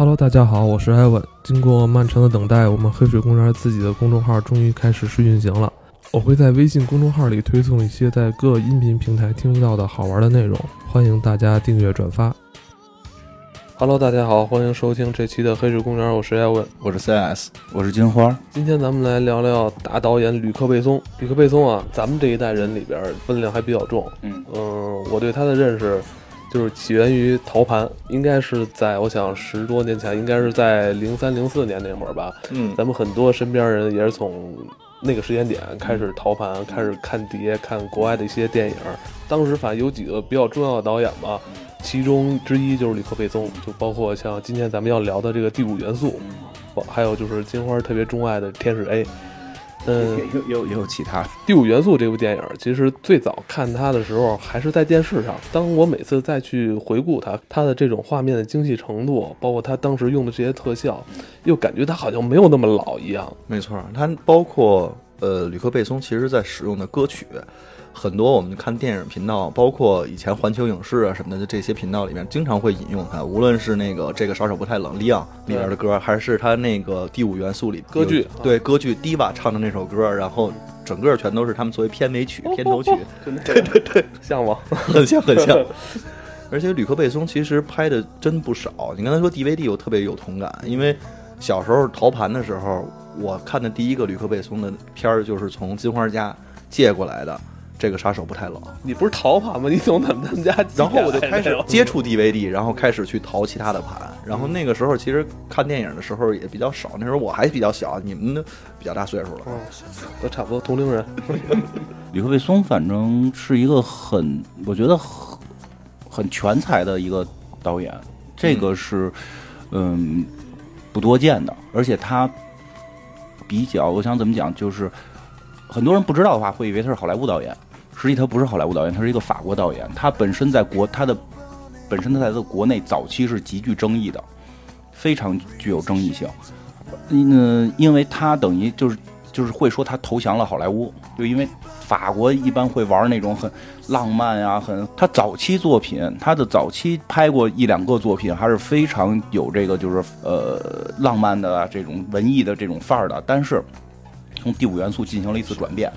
Hello，大家好，我是艾文。经过漫长的等待，我们黑水公园自己的公众号终于开始试运行了。我会在微信公众号里推送一些在各音频平台听不到的好玩的内容，欢迎大家订阅转发。Hello，大家好，欢迎收听这期的黑水公园，我是艾文，我是 CS，我是金花。今天咱们来聊聊大导演吕克·贝松。吕克·贝松啊，咱们这一代人里边分量还比较重。嗯嗯，我对他的认识就是起源于《陶盘》，应该是在我想十多年前，应该是在零三零四年那会儿吧。嗯，咱们很多身边人也是从那个时间点开始陶盘，开始看碟，看国外的一些电影。当时反正有几个比较重要的导演吧，其中之一就是李克·贝松，就包括像今天咱们要聊的这个《第五元素》，还有就是金花特别钟爱的《天使 A》。嗯，也有也有也有其他。《第五元素》这部电影，其实最早看它的时候还是在电视上。当我每次再去回顾它，它的这种画面的精细程度，包括它当时用的这些特效，又感觉它好像没有那么老一样。没错，它包括呃，吕克·贝松其实在使用的歌曲，很多我们看电影频道，包括以前环球影视啊什么的这些频道里面，经常会引用它。无论是那个这个杀手不太冷，里昂里边的歌，还是他那个第五元素里歌剧对歌剧 Diva 唱的那首歌，然后整个全都是他们作为片尾曲、片头曲，对对对，像吗？很像很像。而且吕克·贝松其实拍的真不少。你刚才说 DVD，我特别有同感，因为小时候淘盘的时候，我看的第一个吕克·贝松的片儿就是从金花家借过来的。这个杀手不太冷，你不是淘盘吗？你从他们他们家，然后我就开始接触 DVD，然后开始去淘其他的盘。然后那个时候其实看电影的时候也比较少，那时候我还比较小，你们都比较大岁数了，嗯，都差不多同龄人。李克·贝松反正是一个很，我觉得很很全才的一个导演，这个是嗯不多见的，而且他比较，我想怎么讲，就是很多人不知道的话，会以为他是好莱坞导演，实际他不是好莱坞导演，他是一个法国导演，他本身在国他的本身他在这个国内早期是极具争议的，非常具有争议性，嗯，因为他等于就是就是会说他投降了好莱坞，就因为。法国一般会玩那种很浪漫呀、很他早期作品，他的早期拍过一两个作品，还是非常有这个就是呃浪漫的这种文艺的这种范儿的。但是从第五元素进行了一次转变，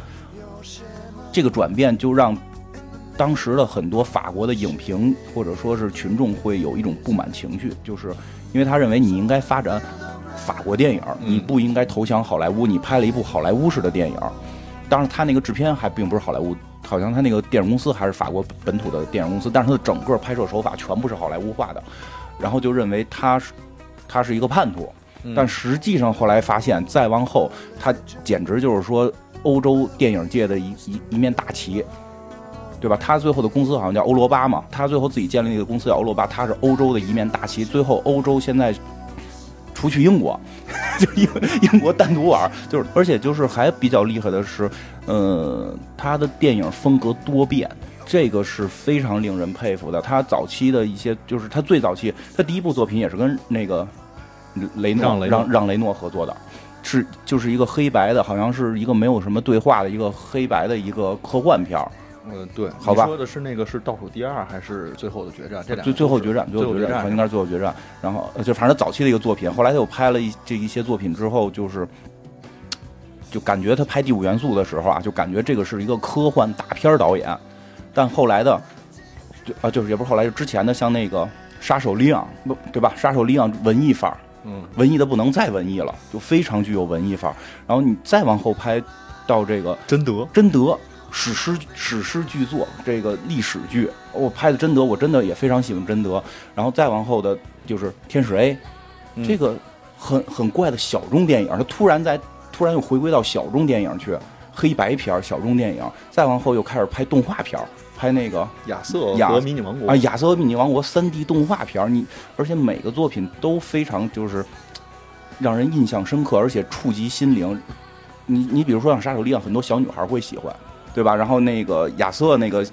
这个转变就让当时的很多法国的影评或者说是群众会有一种不满情绪，就是因为他认为你应该发展法国电影，你不应该投降好莱坞，你拍了一部好莱坞式的电影。当然，他那个制片还并不是好莱坞，好像他那个电影公司还是法国本土的电影公司，但是他的整个拍摄手法全部是好莱坞化的，然后就认为他是他是一个叛徒，但实际上后来发现，再往后他简直就是说欧洲电影界的一一一面大旗，对吧？他最后的公司好像叫欧罗巴嘛，他最后自己建立那个公司叫欧罗巴，他是欧洲的一面大旗，最后欧洲现在。除去英国，就英英国单独玩，就是而且就是还比较厉害的是，呃，他的电影风格多变，这个是非常令人佩服的。他早期的一些，就是他最早期，他第一部作品也是跟那个雷诺让让让雷诺合作的，是就是一个黑白的，好像是一个没有什么对话的一个黑白的一个科幻片儿。嗯，对，好吧。说的是那个是倒数第二还是最后的决战？这俩最最后决战，最后决战应该是最后决战。然后就反正早期的一个作品，后来他又拍了一这一些作品之后，就是就感觉他拍《第五元素》的时候啊，就感觉这个是一个科幻大片导演。但后来的就啊，就是也不是后来，就之前的像那个《杀手利昂》，不对吧？《杀手利昂》文艺范儿，嗯，文艺的不能再文艺了，就非常具有文艺范儿。然后你再往后拍到这个贞德，贞德。史诗史诗巨作，这个历史剧，我拍的贞德，我真的也非常喜欢贞德。然后再往后的就是天使 A，、嗯、这个很很怪的小众电影，它突然在突然又回归到小众电影去，黑白片小众电影。再往后又开始拍动画片，拍那个亚瑟和迷你王国啊，亚瑟和迷你王国三 D 动画片，你而且每个作品都非常就是让人印象深刻，而且触及心灵。你你比如说像杀手力量，很多小女孩会喜欢。对吧？然后那个亚瑟那个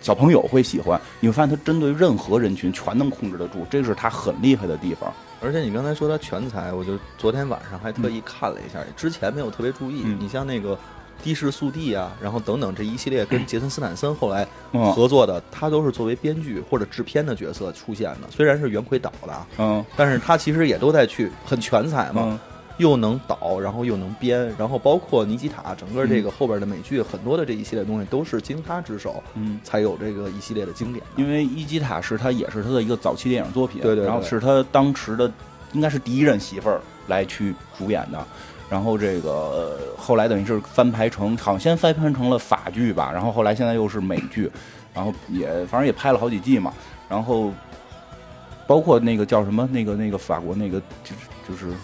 小朋友会喜欢，你会发现他针对任何人群全能控制得住，这是他很厉害的地方。而且你刚才说他全才，我就昨天晚上还特意看了一下，之前没有特别注意。嗯你像那个的士速递啊，然后等等这一系列跟杰森斯坦森后来嗯合作的，他都是作为编剧或者制片的角色出现的。虽然是袁奎导的啊，嗯但是他其实也都在去很全才嘛，嗯又能导，然后又能编，然后包括尼基塔整个这个后边的美剧，很多的这一系列东西都是经他之手嗯。才有这个一系列的经典的。因为伊基塔是他也是他的一个早期电影作品，对对对然后是他当时的应该是第一任媳妇儿来去主演的，然后这个、后来等于是翻拍成，好像先翻拍成了法剧吧，然后后来现在又是美剧，然后也反正也拍了好几季嘛，然后包括那个叫什么那个那个法国那个就是就是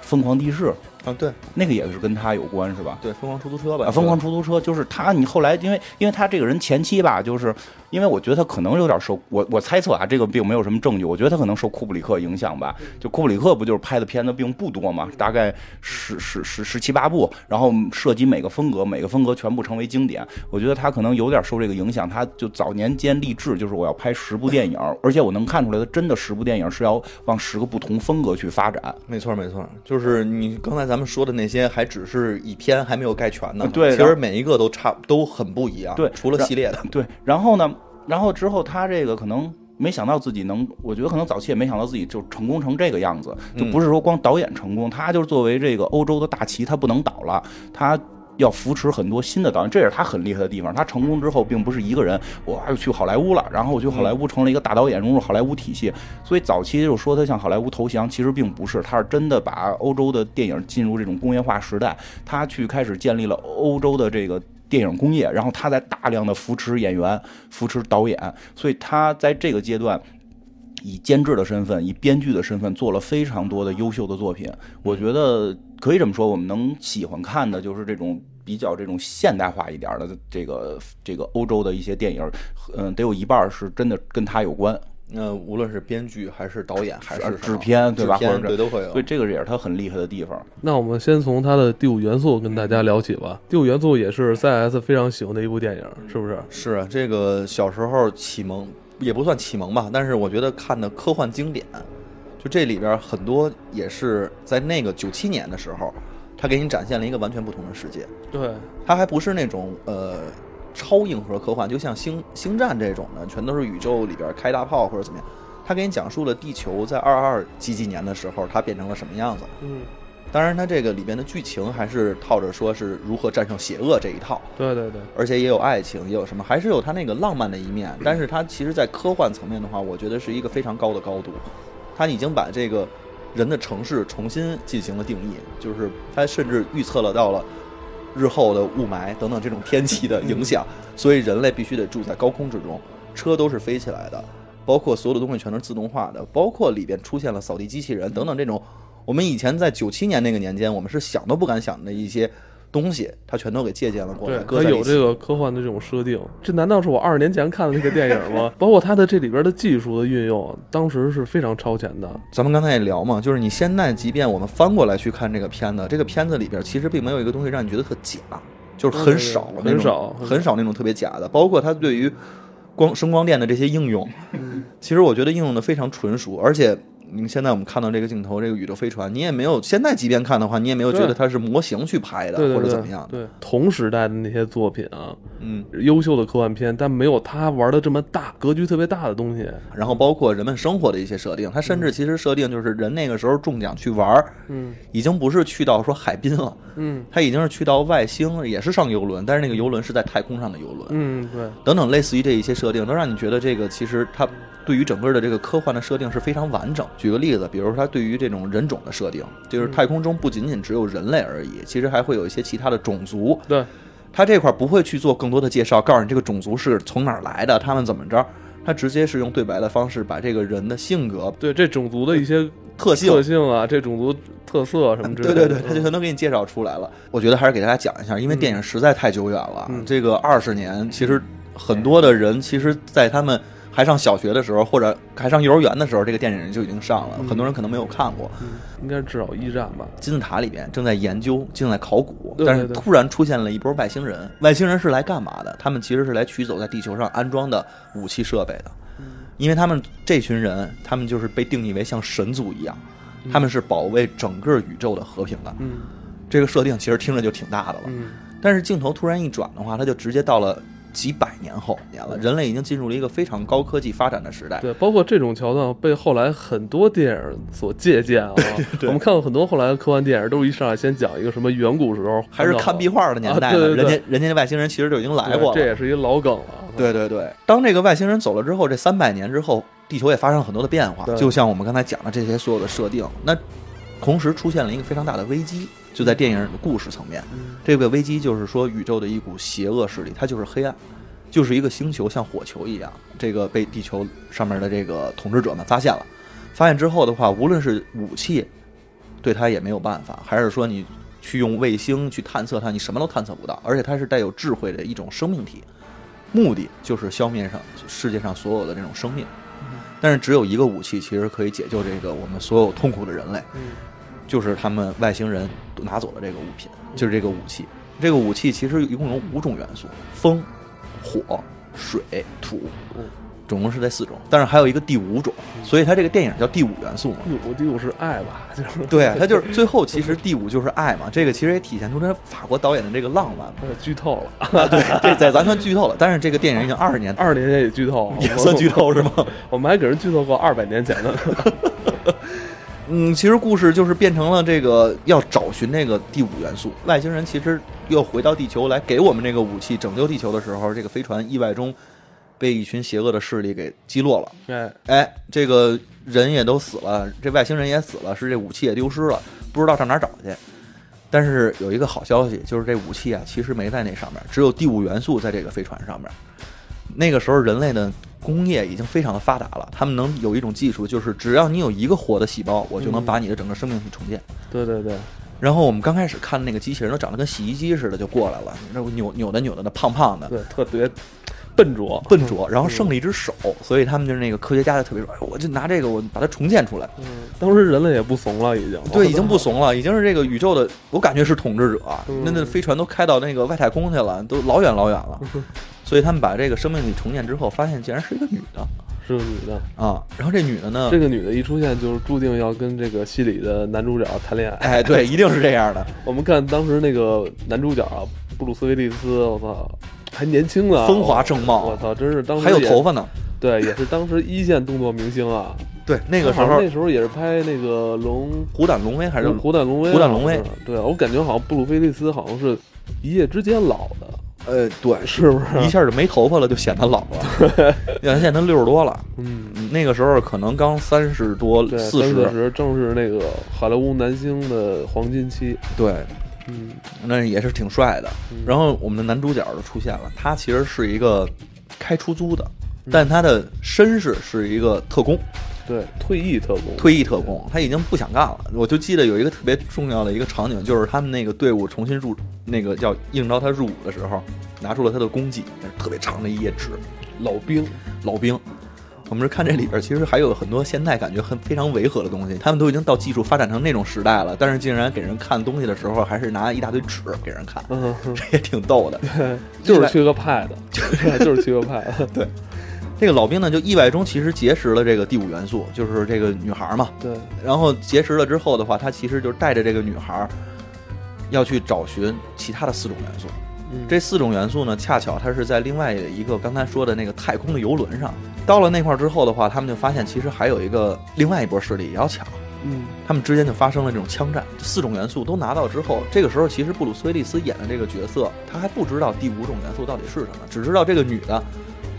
疯狂的士，啊，对那个也是跟他有关是吧？对，疯狂出租车吧，啊，疯狂出租车就是他，你后来因为因为他这个人前期吧，就是因为我觉得他可能有点受我我猜测啊，这个并没有什么证据，我觉得他可能受库布里克影响吧。就库布里克不就是拍的片子并不多嘛，大概十十十十七八部，然后涉及每个风格，每个风格全部成为经典。我觉得他可能有点受这个影响，他就早年间立志就是我要拍十部电影，而且我能看出来，他真的十部电影是要往十个不同风格去发展。没错没错，就是你刚才咱们说的那些，还只是以篇还没有概全呢。对其实每一个都差都很不一样。对除了系列的，对，然后呢，然后之后他这个可能没想到自己能，我觉得可能早期也没想到自己就成功成这个样子，就不是说光导演成功，他就是作为这个欧洲的大旗，他不能倒了，他。要扶持很多新的导演，这也是他很厉害的地方。他成功之后，并不是一个人，我又去好莱坞了，然后我去好莱坞成了一个大导演，融入好莱坞体系。所以早期就说他向好莱坞投降，其实并不是，他是真的把欧洲的电影进入这种工业化时代，他去开始建立了欧洲的这个电影工业，然后他在大量的扶持演员、扶持导演，所以他在这个阶段。以监制的身份，以编剧的身份做了非常多的优秀的作品。我觉得可以这么说，我们能喜欢看的就是这种比较这种现代化一点的这个这个欧洲的一些电影，嗯，得有一半是真的跟他有关。呃，无论是编剧还是导演还是制片对吧或者对都会有所以。这个也是他很厉害的地方。那我们先从他的第五元素跟大家聊起吧。第五元素也是 CS 非常喜欢的一部电影，是不是？是啊，这个小时候启蒙也不算启蒙吧，但是我觉得看的科幻经典，就这里边很多也是在那个九七年的时候，他给你展现了一个完全不同的世界。对，他还不是那种呃超硬核科幻，就像星星战这种的，全都是宇宙里边开大炮或者怎么样。他给你讲述了地球在二二几几年的时候，它变成了什么样子。嗯，当然，它这个里边的剧情还是套着说是如何战胜邪恶这一套。对对对，而且也有爱情，也有什么，还是有它那个浪漫的一面。但是它其实，在科幻层面的话，我觉得是一个非常高的高度。它已经把这个人的城市重新进行了定义，就是它甚至预测了到了日后的雾霾等等这种天气的影响，所以人类必须得住在高空之中，车都是飞起来的，包括所有的东西全都是自动化的，包括里边出现了扫地机器人等等这种。我们以前在九七年那个年间，我们是想都不敢想的一些东西，它全都给借鉴了过来，对，搁在一起它有这个科幻的这种设定。这难道是我二十年前看的那个电影吗？包括它的这里边的技术的运用，当时是非常超前的。咱们刚才也聊嘛，就是你现在即便我们翻过来去看这个片子，这个片子里边其实并没有一个东西让你觉得特假，就是很少很少很少那种特别假的，包括它对于光声光电的这些应用，嗯其实我觉得应用的非常纯熟，而且。你现在我们看到这个镜头，这个宇宙飞船，你也没有现在即便看的话，你也没有觉得它是模型去拍的，或者怎么样的。对，同时代的那些作品啊，嗯，优秀的科幻片，但没有他玩的这么大，格局特别大的东西。然后包括人们生活的一些设定，它甚至其实设定就是人那个时候中奖去玩儿，嗯已经不是去到说海滨了，嗯他已经是去到外星，也是上游轮，但是那个游轮是在太空上的游轮，嗯，对，等等类似于这一些设定，都让你觉得这个其实它对于整个的这个科幻的设定是非常完整。举个例子，比如说它对于这种人种的设定，就是太空中不仅仅只有人类而已，其实还会有一些其他的种族。对，它这块不会去做更多的介绍，告诉你这个种族是从哪儿来的，他们怎么着。它直接是用对白的方式，把这个人的性格、对这种族的一些特性特性啊，这种族特色什么之类的，对对对，他就全都给你介绍出来了。我觉得还是给大家讲一下，因为电影实在太久远了。嗯这个二十年，其实很多的人，其实，在他们还上小学的时候，或者还上幼儿园的时候，这个电影就已经上了。嗯很多人可能没有看过。嗯，应该至少一战吧。金字塔里边正在研究，正在考古，对对但是突然出现了一波外星人。外星人是来干嘛的？他们其实是来取走在地球上安装的武器设备的。因为他们这群人，他们就是被定义为像神族一样，他们是保卫整个宇宙的和平的。嗯这个设定其实听着就挺大的了。嗯但是镜头突然一转的话，他就直接到了几百年后年了，人类已经进入了一个非常高科技发展的时代。对，包括这种桥段被后来很多电影所借鉴啊。我们看过很多后来的科幻电影，都是一上来先讲一个什么远古时候还是看壁画的年代啊对对对人家人家外星人其实就已经来过了。这也是一个老梗了。对对对，当这个外星人走了之后，这三百年之后，地球也发生了很多的变化，就像我们刚才讲的这些所有的设定。那同时出现了一个非常大的危机，就在电影的故事层面，嗯这个危机就是说宇宙的一股邪恶势力，它就是黑暗，就是一个星球像火球一样，这个被地球上面的这个统治者们发现了。发现之后的话，无论是武器对它也没有办法，还是说你去用卫星去探测它，你什么都探测不到，而且它是带有智慧的一种生命体，目的就是消灭上世界上所有的这种生命。但是只有一个武器，其实可以解救这个我们所有痛苦的人类，嗯就是他们外星人拿走了这个物品，就是这个武器。这个武器其实一共有五种元素：风、火、水、土嗯，总共是这四种。但是还有一个第五种，所以它这个电影叫第五元素嘛。第五第五是爱吧？就是对，啊它就是最后其实第五就是爱嘛。这个其实也体现出这法国导演的这个浪漫剧透了，对，这在咱算剧透了，但是这个电影已经二十年，二十年前也剧透，也算剧透是吗？我们还给人剧透过二百年前的。嗯，其实故事就是变成了这个要找寻那个第五元素。外星人其实又回到地球来给我们这个武器拯救地球的时候，这个飞船意外中被一群邪恶的势力给击落了。对，哎，这个人也都死了，这外星人也死了，是这武器也丢失了，不知道上哪儿找去。但是有一个好消息，就是这武器啊，其实没在那上面，只有第五元素在这个飞船上面。那个时候，人类的工业已经非常的发达了，他们能有一种技术，就是只要你有一个活的细胞，我就能把你的整个生命体重建。对对对，然后我们刚开始看那个机器人都长得跟洗衣机似的，就过来了，那扭扭的扭的的，胖胖的，对，特别笨拙。笨拙，然后剩了一只手，所以他们就是那个科学家就特别说，哎，我就拿这个我把它重建出来。嗯，当时人类也不怂了，已经。对，已经不怂了，已经是这个宇宙的，我感觉是统治者。嗯那那飞船都开到那个外太空去了，都老远老远了。所以他们把这个生命体重建之后，发现竟然是一个女的是个女的。啊。然后这女的呢，这个女的一出现，就是注定要跟这个戏里的男主角谈恋爱。哎，对，一定是这样的。我们看当时那个男主角啊，布鲁斯威利斯，我操，还年轻呢，风华正茂我操，真是当时还有头发呢。对，也是当时一线动作明星啊。对，那个时候那时候也是拍那个龙虎胆龙威还是虎胆龙威啊，虎胆龙威对我感觉好像布鲁威利斯好像是一夜之间老的，呃，对，是不是？一下就没头发了，就显得老了。要现在他六十多了，嗯，嗯那个时候可能刚三十多、四十，十正是那个好莱坞男星的黄金期。对，嗯，那也是挺帅的。嗯然后我们的男主角就出现了，他其实是一个开出租的，嗯但他的身世是一个特工，对，退役特工，退役特工，他已经不想干了。我就记得有一个特别重要的一个场景，就是他们那个队伍重新入那个要应招他入伍的时候，拿出了他的功绩，那是特别长的一页纸，老兵。老兵。我们是看这里边，其实还有很多现代感觉很非常违和的东西。他们都已经到技术发展成那种时代了，但是竟然给人看东西的时候，还是拿一大堆纸给人看，嗯，这也挺逗的。就是缺个 pad，对就是缺个 pad。对，这个老兵呢，就意外中其实结识了这个第五元素，就是这个女孩嘛。对，然后结识了之后的话，他其实就是带着这个女孩要去找寻其他的四种元素。嗯这四种元素呢，恰巧它是在另外一个刚才说的那个太空的游轮上。到了那块儿之后的话，他们就发现其实还有一个另外一波势力也要抢，嗯他们之间就发生了这种枪战。四种元素都拿到之后，这个时候其实布鲁斯威利斯演的这个角色，他还不知道第五种元素到底是什么，只知道这个女的。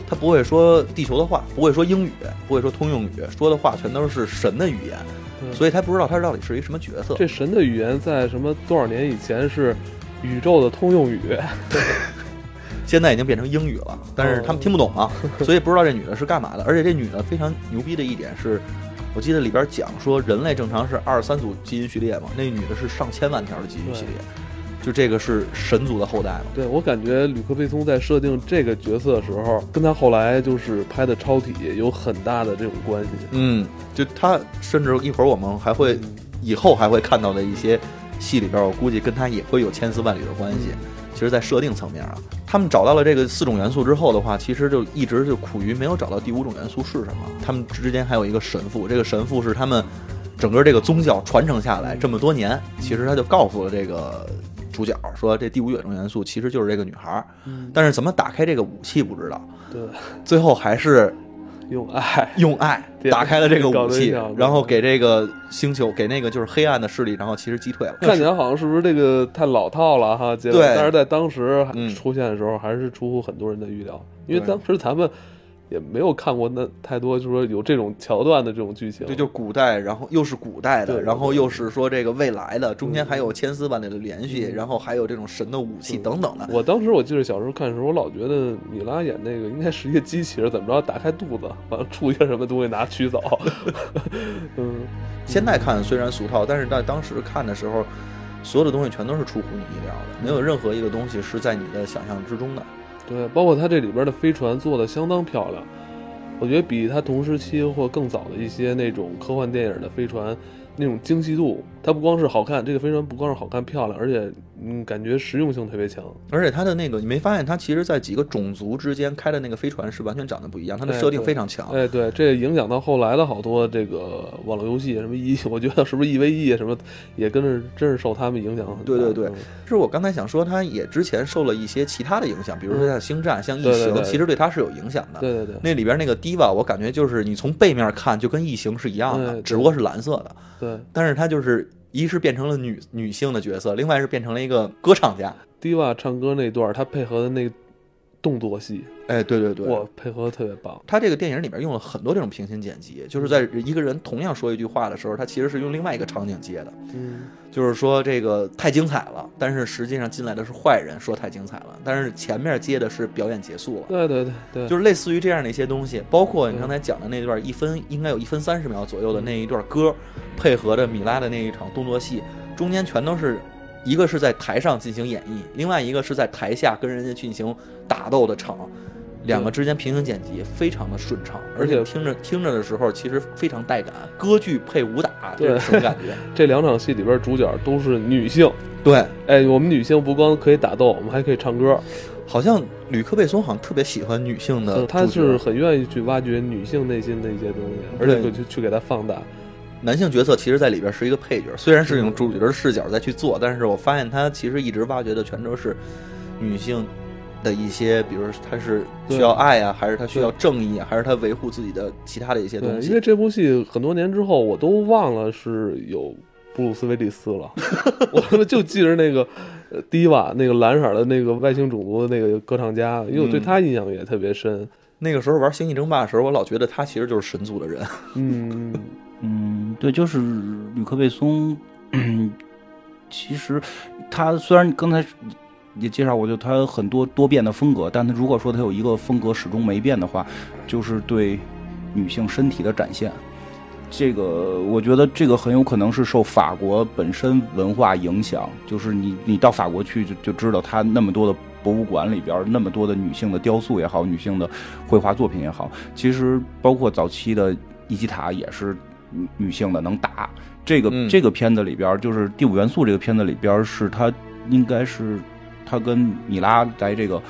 她不会说地球的话，不会说英语，不会说通用语，说的话全都是神的语言，所以他不知道他到底是一什么角色。这神的语言在什么多少年以前是宇宙的通用语？现在已经变成英语了，但是他们听不懂啊，所以不知道这女的是干嘛的。而且这女的非常牛逼的一点是，我记得里边讲说，人类正常是二十三组基因序列嘛，那女的是上千万条的基因序列，就这个是神族的后代嘛。对我感觉吕克·贝松在设定这个角色的时候，跟他后来就是拍的《超体》有很大的这种关系。嗯，就他甚至一会儿我们还会以后还会看到的一些戏里边，我估计跟他也会有千丝万缕的关系。其实，在设定层面啊，他们找到了这个四种元素之后的话，其实就一直就苦于没有找到第五种元素是什么。他们之间还有一个神父，这个神父是他们整个这个宗教传承下来这么多年，其实他就告诉了这个主角说这第五远征元素其实就是这个女孩但是怎么打开这个武器不知道，对，最后还是用爱，用爱打开了这个武器，然后给这个星球给那个就是黑暗的势力，然后其实击退了。看起来好像是不是这个太老套了哈？结果对但是在当时嗯。出现的时候，还是出乎很多人的预料，因为当时咱们也没有看过那太多，就是说有这种桥段的这种剧情。对，就古代，然后又是古代的，然后又是说这个未来的，中间还有千丝万缕的联系，嗯然后还有这种神的武器等等的。我当时我记得小时候看的时候，我老觉得米拉演那个应该是一个机器人，怎么着打开肚子，完了出一个什么东西拿取走。嗯，现在看虽然俗套，但是在当时看的时候，所有的东西全都是出乎你意料的，没有任何一个东西是在你的想象之中的。对，包括它这里边的飞船做的相当漂亮，我觉得比它同时期或更早的一些那种科幻电影的飞船那种精细度，它不光是好看，这个飞船不光是好看漂亮，而且嗯，感觉实用性特别强。而且它的那个，你没发现它其实，在几个种族之间开的那个飞船是完全长得不一样，它的哎设定非常强。哎，对，这影响到后来的好多这个网络游戏，什么一，我觉得是不是 EVE 什么，也跟着真是受他们影响。对对对嗯是我刚才想说，它也之前受了一些其他的影响，比如说像星战、像异形，其实对它是有影响的。对对对，那里边那个 Diva，我感觉就是你从背面看就跟异形是一样的，只不过是蓝色的，对但是它就是一是变成了女女性的角色，另外是变成了一个歌唱家。迪瓦唱歌那段，他配合的那动作戏，哎，对对对，哇，配合的特别棒。他这个电影里面用了很多这种平行剪辑，就是在一个人同样说一句话的时候，他其实是用另外一个场景接的，嗯，就是说这个太精彩了，但是实际上进来的是坏人说太精彩了，但是前面接的是表演结束了。对对对对，就是类似于这样的一些东西，包括你嗯刚才讲的那段一分应该有一分三十秒左右的那一段歌，配合着米拉的那一场动作戏，中间全都是一个是在台上进行演绎，另外一个是在台下跟人家进行打斗的场，两个之间平行剪辑非常的顺畅，而而且且听着听着的时候其实非常带感，歌剧配武打，这对是什么感觉？这两场戏里边主角都是女性。对，哎，我们女性不光可以打斗，我们还可以唱歌。好像吕克贝松好像特别喜欢女性的他是很愿意去挖掘女性内心的一些东西，而且对去去给它放大。男性角色其实在里边是一个配角，虽然是用主角的视角再去做，但是我发现他其实一直挖掘的全都是女性的一些，比如他是需要爱啊，还是他需要正义啊，还是他维护自己的其他的一些，东西。因为这部戏很多年之后，我都忘了是有布鲁斯威利斯了，我他妈就记着那个呃迪瓦那个蓝色的那个外星种族的那个歌唱家，因为我对嗯他印象也特别深。那个时候玩《星际争霸》的时候，我老觉得他其实就是神族的人。嗯，嗯，对，就是吕克贝松，其实他虽然刚才也介绍过，就他很多多变的风格，但他如果说他有一个风格始终没变的话，就是对女性身体的展现。这个我觉得这个很有可能是受法国本身文化影响，就是你你到法国去就就知道他那么多的博物馆里边那么多的女性的雕塑也好，女性的绘画作品也好，其实包括早期的伊基塔也是女女性的能打。这个、嗯这个片子里边就是《第五元素》这个片子里边是他应该是他跟米拉在这个。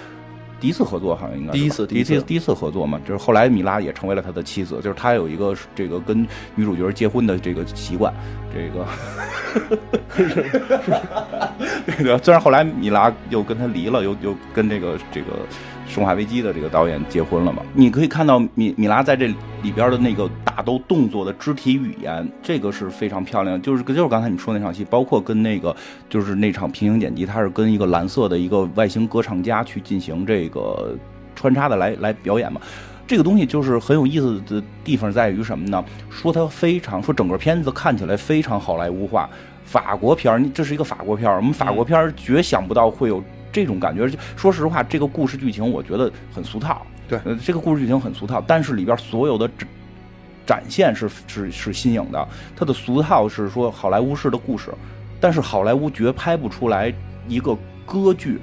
第一次合作好像应该第一次第一次第一次合作嘛，就是后来米拉也成为了他的妻子，就是他有一个这个跟女主角结婚的这个习惯，这个 这个虽然后来米拉又跟他离了，又又跟这个这个《生化危机》的这个导演结婚了嘛，你可以看到米米拉在这里边的那个打斗动作的肢体语言，这个是非常漂亮，就是就是刚才你说那场戏，包括跟那个就是那场平行剪辑，他是跟一个蓝色的一个外星歌唱家去进行这个穿插的来来表演嘛。这个东西就是很有意思的地方在于什么呢？说它非常说整个片子看起来非常好莱坞化，法国片儿，这是一个法国片儿，我们法国片儿绝想不到会有这种感觉。说实话，这个故事剧情我觉得很俗套，对呃，这个故事剧情很俗套，但是里边所有的展展现是是是新颖的。它的俗套是说好莱坞式的故事，但是好莱坞绝拍不出来一个歌剧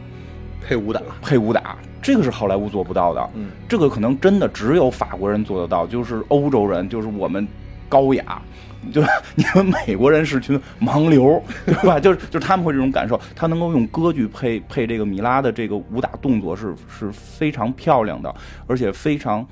配武打，配武打，这个是好莱坞做不到的。嗯，这个可能真的只有法国人做得到，就是欧洲人，就是我们高雅，对吧？你们美国人是群盲流，对吧？就是就是他们会这种感受，他能够用歌剧配配这个米拉的这个武打动作是是非常漂亮的，而且非常。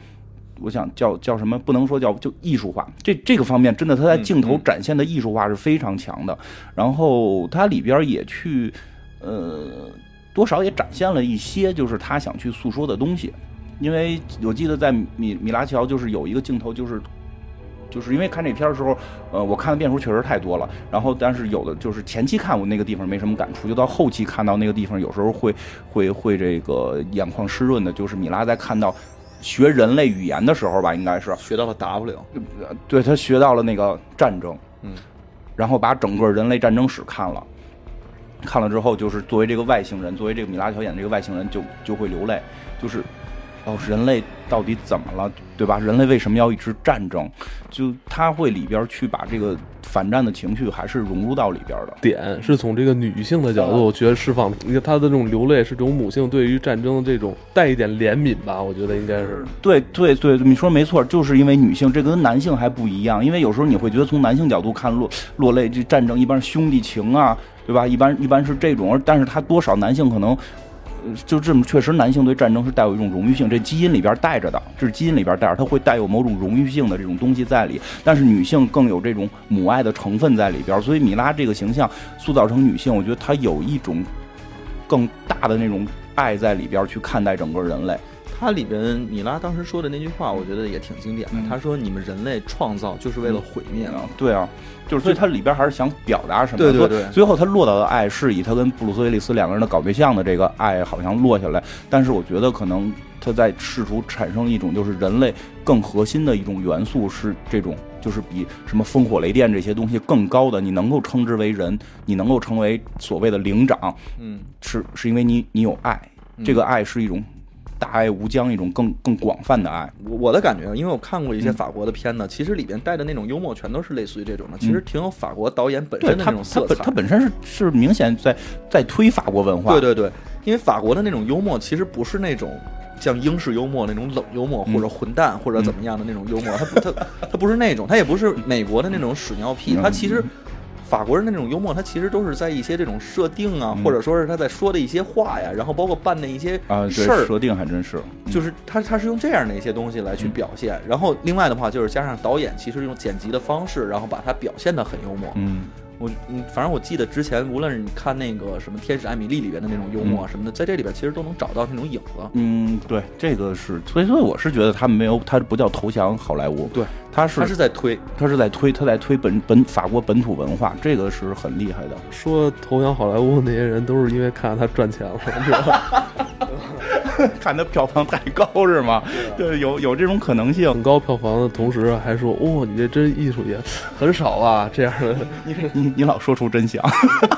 我想叫叫什么？不能说叫就艺术化，这这个方面真的，他在镜头展现的艺术化是非常强的。然后它里边也去，呃，多少也展现了一些就是他想去诉说的东西。因为我记得在米米拉乔就是有一个镜头，就是就是因为看这片儿的时候，呃，我看的变数确实太多了。然后，但是有的就是前期看我那个地方没什么感触，就到后期看到那个地方，有时候会会会这个眼眶湿润的。就是米拉在看到学人类语言的时候吧，应该是学到了 W，呃对他学到了那个战争，嗯，然后把整个人类战争史看了，看了之后，就是作为这个外星人，作为这个米拉小演这个外星人，就就会流泪，就是哦，人类到底怎么了，对吧？人类为什么要一直战争？就他会里边去把这个反战的情绪还是融入到里边的。点是从这个女性的角度，我觉得释放。你看她的这种流泪，是这种母性对于战争的这种带一点怜悯吧？我觉得应该是。对对对，你说没错，就是因为女性这跟男性还不一样，因为有时候你会觉得从男性角度看落落泪，这战争一般是兄弟情啊，对吧？一般一般是这种，但是他多少男性可能。就这么，确实，男性对战争是带有一种荣誉性，这基因里边带着的，这是基因里边带着，它会带有某种荣誉性的这种东西在里。但是女性更有这种母爱的成分在里边，所以米拉这个形象塑造成女性，我觉得她有一种更大的那种爱在里边去看待整个人类。它里边米拉当时说的那句话，我觉得也挺经典的。嗯他说：“你们人类创造就是为了毁灭。啊，对啊，就是所以它里边还是想表达什么？对对对最后他落到的爱是以他跟布鲁斯威利斯两个人的搞对象的这个爱好像落下来，但是我觉得可能他在试图产生一种就是人类更核心的一种元素是这种。就是比什么烽火雷电这些东西更高的，你能够称之为人，你能够成为所谓的灵长，嗯，是是因为你你有爱，这个爱是一种大爱无疆，一种更更广泛的爱。我我的感觉，因为我看过一些嗯法国的片子，其实里边带的那种幽默全都是类似于这种的，其实挺有法国导演本身那种色彩。本他本身是是明显在在推法国文化，对对对，因为法国的那种幽默其实不是那种像英式幽默那种冷幽默，嗯或者混蛋或者怎么样的那种幽默，他不它它不是那种，他也不是美国的那种屎尿屁，他其实。法国人的那种幽默，他其实都是在一些这种设定啊，嗯或者说是他在说的一些话呀，然后包括办的一些啊，事儿对，设定还真是，嗯就是他他是用这样的一些东西来去表现，然后另外的话就是加上导演其实用剪辑的方式，然后把它表现的很幽默。嗯我嗯，反正我记得之前无论是你看那个什么《天使艾米丽》里边的那种幽默啊什么的，在这里边其实都能找到那种影子。嗯，对，这个是，所以所以我是觉得他们没有，他不叫投降好莱坞，对，他是他是在推，他是在推他在推本本法国本土文化，这个是很厉害的。说投降好莱坞那些人都是因为看到他赚钱了，是吧？看他票房太高是吗？对，有有这种可能性。很高票房的同时还说，哦、你这真艺术也很少啊，这样的。你你你老说出真相，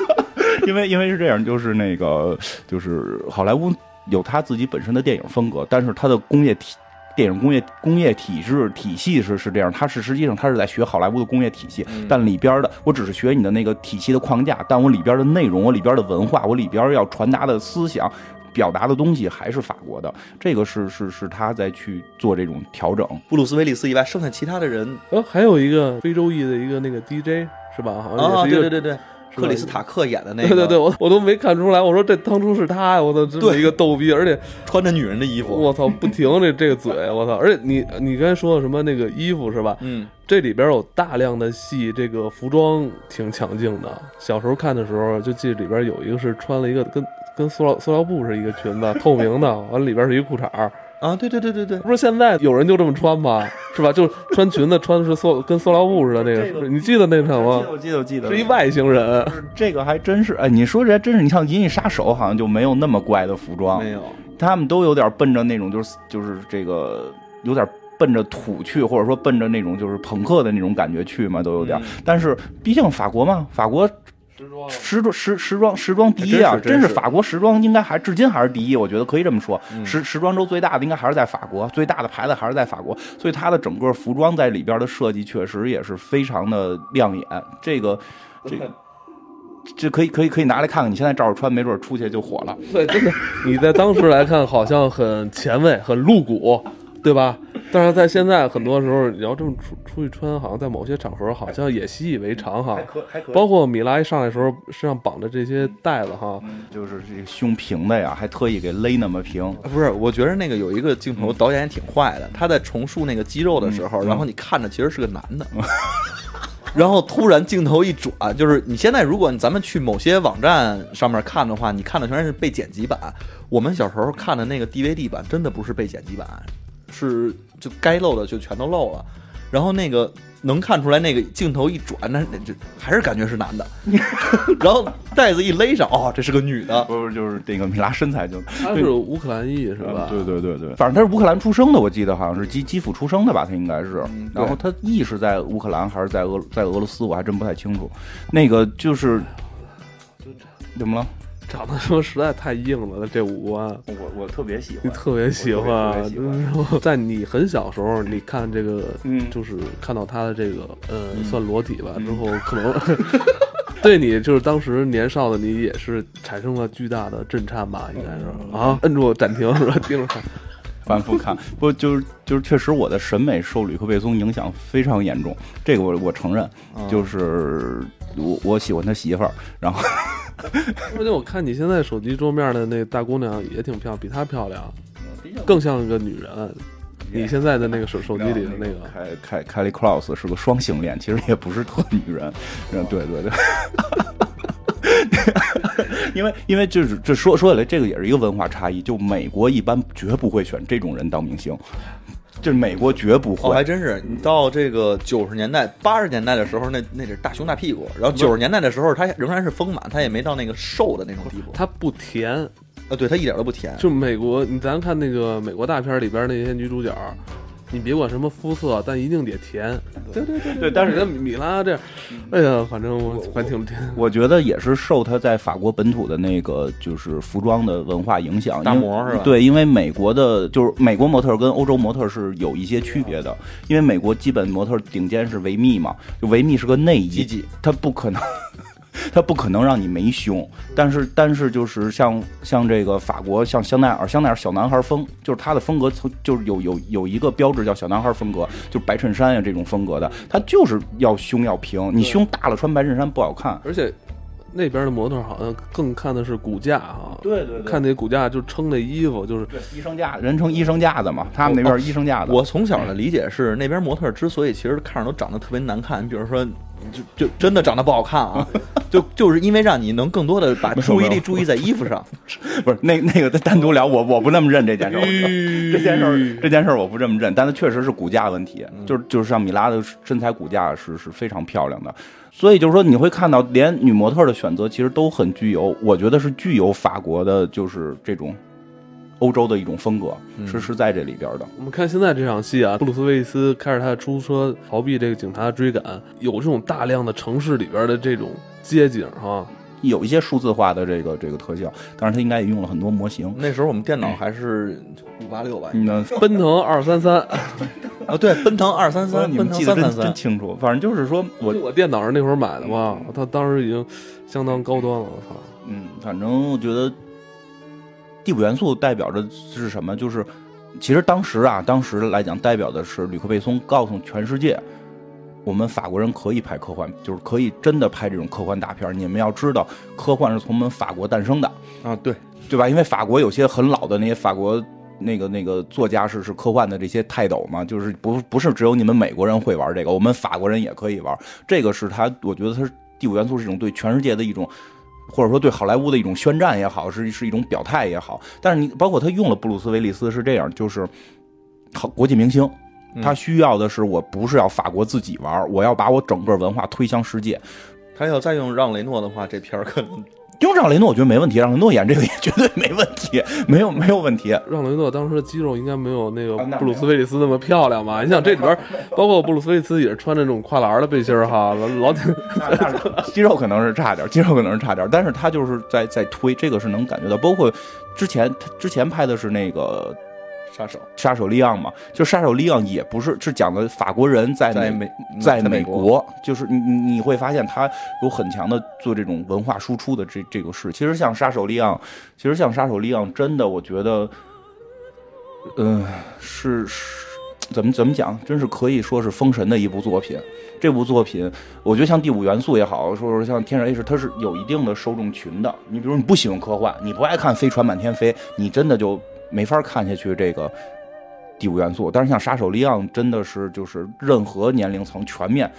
因为因为是这样，就是那个就是好莱坞有他自己本身的电影风格，但是他的工业体。电影工业工业体制体系是是这样，它是实际上它是在学好莱坞的工业体系，但里边的我只是学你的那个体系的框架，但我里边的内容，我里边的文化，我里边要传达的思想，表达的东西还是法国的，这个是是是他在去做这种调整。布鲁斯威利斯以外，剩下其他的人呃，还有一个非洲裔的一个那个 DJ 是吧？好像啊，也是一个。对对对克里斯塔克演的那个，对对对，我我都没看出来，我说这当初是他呀！我操，这么对一个逗逼，而且穿着女人的衣服，我操不停这这个嘴，我操！而且你你刚才说的什么那个衣服是吧？嗯，这里边有大量的戏，这个服装挺抢镜的。小时候看的时候，就记得里边有一个是穿了一个跟跟塑料塑料布是一个裙子，透明的，完了里边是一裤衩儿。啊，对对对对对，不是现在有人就这么穿吗？是吧？就穿裙子穿的是塑跟塑料布似的那个，这个是你记得那场吗？我记得我记得是一外星人。这个还真是，哎，你说这还真是，你像《银翼杀手》好像就没有那么怪的服装，没有，他们都有点奔着那种，就是就是这个有点奔着土去，或者说奔着那种就是朋克的那种感觉去嘛，都有点。嗯但是毕竟法国嘛，法国时装时时装时装第一啊，真是真是法国时装应该还至今还是第一，我觉得可以这么说。嗯时时装周最大的应该还是在法国，最大的牌子还是在法国，所以它的整个服装在里边的设计确实也是非常的亮眼。这个这个。这可以可以可以拿来看看，你现在照着穿，没准出去就火了。对，真的，你在当时来看好像很前卫、很露骨，对吧？但是在现在很多时候，你要这么出出去穿，好像在某些场合好像也习以为常哈。可还可包括米拉一上来的时候身上绑的这些带子哈，就是这个胸平的呀，还特意给勒那么平。不是，我觉得那个有一个镜头，导演也挺坏的。他在重塑那个肌肉的时候，嗯然后你看着其实是个男的，然后突然镜头一转，就是你现在如果咱们去某些网站上面看的话，你看的全是被剪辑版。我们小时候看的那个 DVD 版，真的不是被剪辑版，是就该露的就全都露了。然后那个能看出来，那个镜头一转，那那就还是感觉是男的。然后带子一勒上，哦，这是个女的。不是就是那个米拉身材就他是乌克兰裔是吧？对对对对，反正他是乌克兰出生的，我记得好像是基基辅出生的吧，他应该是。嗯然后他裔是在乌克兰还是在俄在俄罗斯，我还真不太清楚。那个就是怎么了？长得说实在太硬了，这五官。我我特别喜你特别喜欢，我特别喜欢在你很小时候，你看这个，嗯就是看到他的这个，呃，算裸体吧，之后 可能对你就是当时年少的你也是产生了巨大的震颤吧，应该是啊，摁住暂停是吧？盯着看，反复看，不就是就是确实我的审美受吕克贝松影响非常严重，这个我我承认，就是我我喜欢他媳妇儿，然后而且我看你现在手机桌面的那大姑娘也挺漂亮，比她漂亮，更像一个女人。你现在的那个手手机里的那个，凯凯凯利克劳斯是个双性恋，其实也不是特女人，嗯，对对对。因为因为就是这说说起来，这个也是一个文化差异。就美国一般绝不会选这种人当明星，就是美国绝不哦，还。真是。你到这个九十年代、八十年代的时候，那那是大胸大屁股；然后九十年代的时候，它仍然是丰满，它也没到那个瘦的那种地步。她不甜，啊，对它一点都不甜。就美国，你咱看那个美国大片里边那些女主角，你别管什么肤色，但一定得甜。对对对对但是你看米拉这样，哎呀，反正我还挺甜。我觉得也是受他在法国本土的那个就是服装的文化影响，大因为模是吧对，因为美国的就是美国模特跟欧洲模特是有一些区别的，因为美国基本模特顶尖是维密嘛，就维密是个内衣鸡鸡，它不可能。它不可能让你没胸，但是但是就是像像这个法国像香奈儿，香奈儿小男孩风，就是他的风格从就是有有有一个标志叫小男孩风格，就是白衬衫呀这种风格的，他就是要胸要平，你胸大了穿白衬衫不好看。而且那边的模特好像更看的是骨架啊，对对对看那骨架就撑那衣服，就是对，医生架人称医生架子嘛，他们那边是医生架子。我从小的理解是，那边模特之所以其实看着都长得特别难看，你比如说，就就真的长得不好看啊，就就是因为让你能更多的把注意力注意在衣服上。不是那那个再单独聊，我我不那么认这件事儿，这件事儿这件事儿我不这么认，但它确实是骨架问题，就是就是像米拉的身材骨架是是非常漂亮的，所以就是说你会看到连女模特的选择其实都很具有，我觉得是具有法国的，就是这种欧洲的一种风格，是是在这里边的。我们看现在这场戏啊，布鲁斯威利斯开着他的出租车逃避这个警察的追赶，有这种大量的城市里边的这种街景哈，有一些数字化的这个这个特效，当然它应该也用了很多模型。那时候我们电脑还是五八六吧？嗯，奔腾二三三，啊，对，奔腾二三三，你奔腾们记得真。清楚。反正就是说我我电脑是那会儿买的嘛，他当时已经相当高端了，我操！嗯，反正我觉得第五元素代表着是什么？就是其实当时啊，当时来讲代表的是吕克贝松告诉全世界，我们法国人可以拍科幻，就是可以真的拍这种科幻大片儿。你们要知道，科幻是从我们法国诞生的，啊，对，对吧？因为法国有些很老的那些法国。那个那个作家是是科幻的这些泰斗嘛，就是不不是只有你们美国人会玩这个，我们法国人也可以玩。这个是他，我觉得他是第五元素是一种对全世界的一种，或者说对好莱坞的一种宣战也好，是是一种表态也好。但是你包括他用了布鲁斯威利斯是这样，就是好国际明星，他需要的是我不是要法国自己玩，我要把我整个文化推向世界。他要再用让雷诺的话，这片儿可能用让雷诺我觉得没问题，让雷诺演这个也绝对没问题，没有没有问题。让雷诺当时的肌肉应该没有那个布鲁斯威利斯那么漂亮吧？你想这里边，包括布鲁斯威利斯也是穿着那种跨栏的背心儿哈，老老挺肌肉可能是差点，肌肉可能是差点，但是他就是在在推，这个是能感觉到。包括之前他之前拍的是那个杀手杀手利昂嘛，就杀手利昂也不是是讲的法国人在在美美在美在美国国，就是你你你会发现他有很强的做这种文化输出的这这个事。其实像杀手利昂，其实像杀手利昂，真的我觉得，嗯、是是怎么怎么讲，真是可以说是封神的一部作品。这部作品，我觉得像第五元素也好，说说像天使 H，它是有一定的受众群的。你比如你不喜欢科幻，你不爱看飞船满天飞，你真的就没法看下去这个第五元素。但是像杀手利昂，真的是就是任何年龄层全面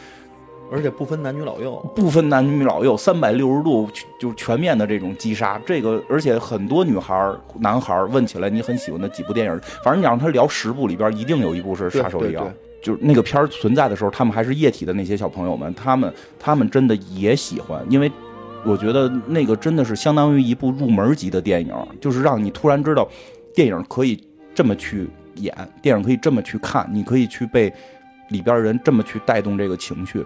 而且不分男女老幼，不分男女老幼，三百六十度就全面的这种击杀。这个而且很多女孩儿、男孩儿问起来你很喜欢的几部电影，反正你让他聊十部里边，一定有一部是《杀手利昂》。就是那个片儿存在的时候，他们还是液体的那些小朋友们，他们他们真的也喜欢，因为我觉得那个真的是相当于一部入门级的电影，就是让你突然知道电影可以这么去演，电影可以这么去看，你可以去被里边人这么去带动这个情绪。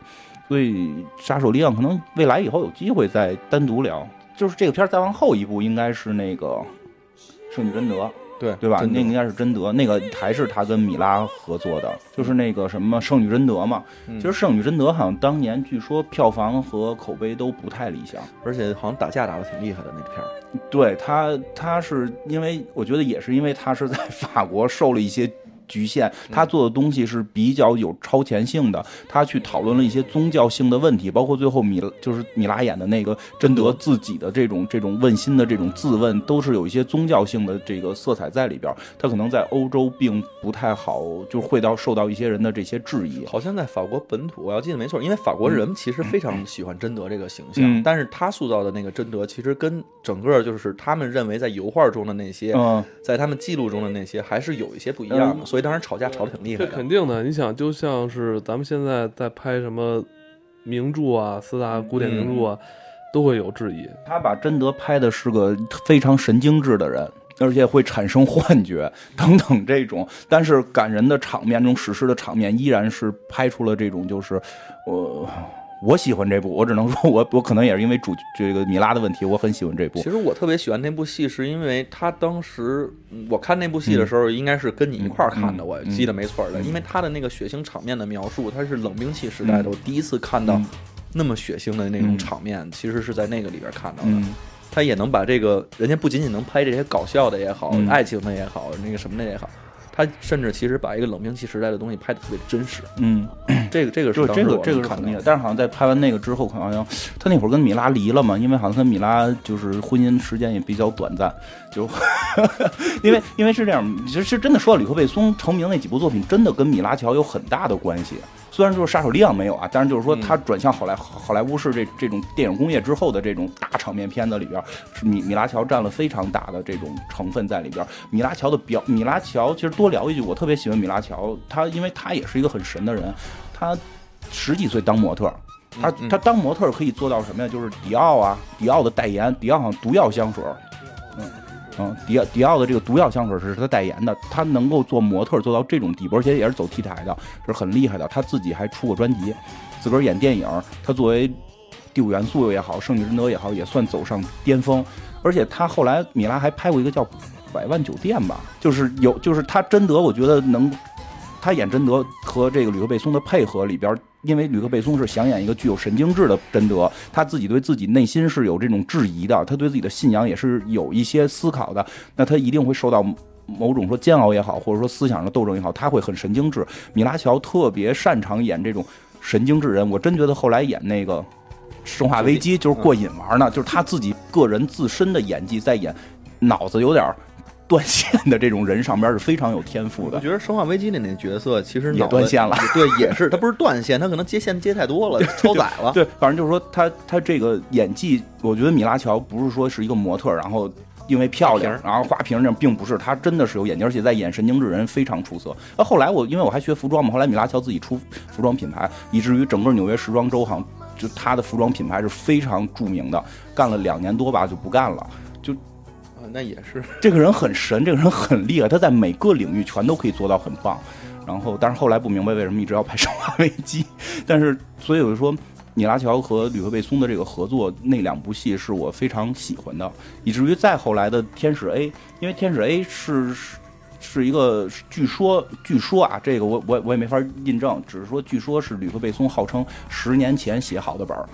所以《杀手力量》可能未来以后有机会再单独聊，就是这个片儿再往后一步应该是那个《圣女贞德》。对对吧？那应该是贞德，那个还是他跟米拉合作的，就是那个什么《圣女贞德》嘛。其实《圣女贞德》好像当年据说票房和口碑都不太理想，而且好像打架打的挺厉害的那个片儿。对他，他是因为我觉得也是因为他是在法国受了一些。局限，他做的东西是比较有超前性的。他去讨论了一些宗教性的问题，包括最后米就是米拉演的那个贞德自己的这种这种问心的这种自问，都是有一些宗教性的这个色彩在里边。他可能在欧洲并不太好，就会到受到一些人的这些质疑。好像在法国本土，我要记得没错，因为法国人其实非常喜欢贞德这个形象，但是他塑造的那个贞德，其实跟整个就是他们认为在油画中的那些，在他们记录中的那些，还是有一些不一样的。所以。当时吵架吵得挺厉害，这肯定的。你想，就像是咱们现在在拍什么名著啊，四大古典名著啊，都会有质疑。他把贞德拍的是个非常神经质的人，而且会产生幻觉 等等这种，但是感人的场面，这种史诗的场面，依然是拍出了这种，就是我。我喜欢这部，我只能说，我我可能也是因为主这个米拉的问题，我很喜欢这部。其实我特别喜欢那部戏，是因为他当时我看那部戏的时候，应该是跟你一块儿看的，我记得没错的。因为他的那个血腥场面的描述，他是冷兵器时代的，我第一次看到那么血腥的那种场面，其实是在那个里边看到的。他也能把这个，人家不仅仅能拍这些搞笑的也好，爱情的也好，那个什么的也好。他甚至其实把一个冷兵器时代的东西拍的特别真实，嗯，这个这个是这个这个是肯定的。但是好像在拍完那个之后，好像他那会儿跟米拉离了嘛，因为好像跟米拉就是婚姻时间也比较短暂，就 因为因为是这样，其实真的说吕克贝松成名那几部作品，真的跟米拉乔有很大的关系。虽然就是杀手利昂没有啊，但是就是说他转向好莱好莱坞式这这种电影工业之后的这种大场面片子里边，是米米拉乔占了非常大的这种成分在里边。米拉乔的表，米拉乔其实多聊一句，我特别喜欢米拉乔，他因为他也是一个很神的人，他十几岁当模特，他他当模特可以做到什么呀？就是迪奥啊，迪奥的代言，迪奥好像毒药香水，嗯。迪奥迪奥的这个毒药香水是他代言的，他能够做模特做到这种地步，而且也是走 T 台的，是很厉害的。他自己还出过专辑，自个儿演电影。他作为第五元素也好，圣女贞德也好，也算走上巅峰。而且他后来米拉还拍过一个叫《百万酒店》吧，就是有就是他贞德，我觉得能他演贞德和这个吕克贝松的配合里边。因为吕克贝松是想演一个具有神经质的贞德，他自己对自己内心是有这种质疑的，他对自己的信仰也是有一些思考的，那他一定会受到某种说煎熬也好，或者说思想上斗争也好，他会很神经质。米拉乔特别擅长演这种神经质人，我真觉得后来演那个《生化危机》就是过瘾玩呢，就是他自己个人自身的演技在演，脑子有点。断线的这种人上边是非常有天赋的。我觉得《生化危机》里那角色其实也断线了，对，也是他不是断线，他可能接线接太多了，超载了。对，反正就是说他他这个演技，我觉得米拉乔不是说是一个模特，然后因为漂亮，然后花瓶这样，并不是，他真的是有演技，而且在演神经质人非常出色。那后来我因为我还学服装嘛，后来米拉乔自己出服装品牌，以至于整个纽约时装周好像就他的服装品牌是非常著名的，干了两年多吧就不干了。那也是，这个人很神，这个人很厉害，他在每个领域全都可以做到很棒。然后，但是后来不明白为什么一直要拍《生化危机》，但是所以我就说，米拉乔和吕克贝松的这个合作那两部戏是我非常喜欢的，以至于再后来的《天使 A》，因为《天使 A》是是一个据说据说啊，这个我我我也没法印证，只是说据说是吕克贝松号称十年前写好的本儿。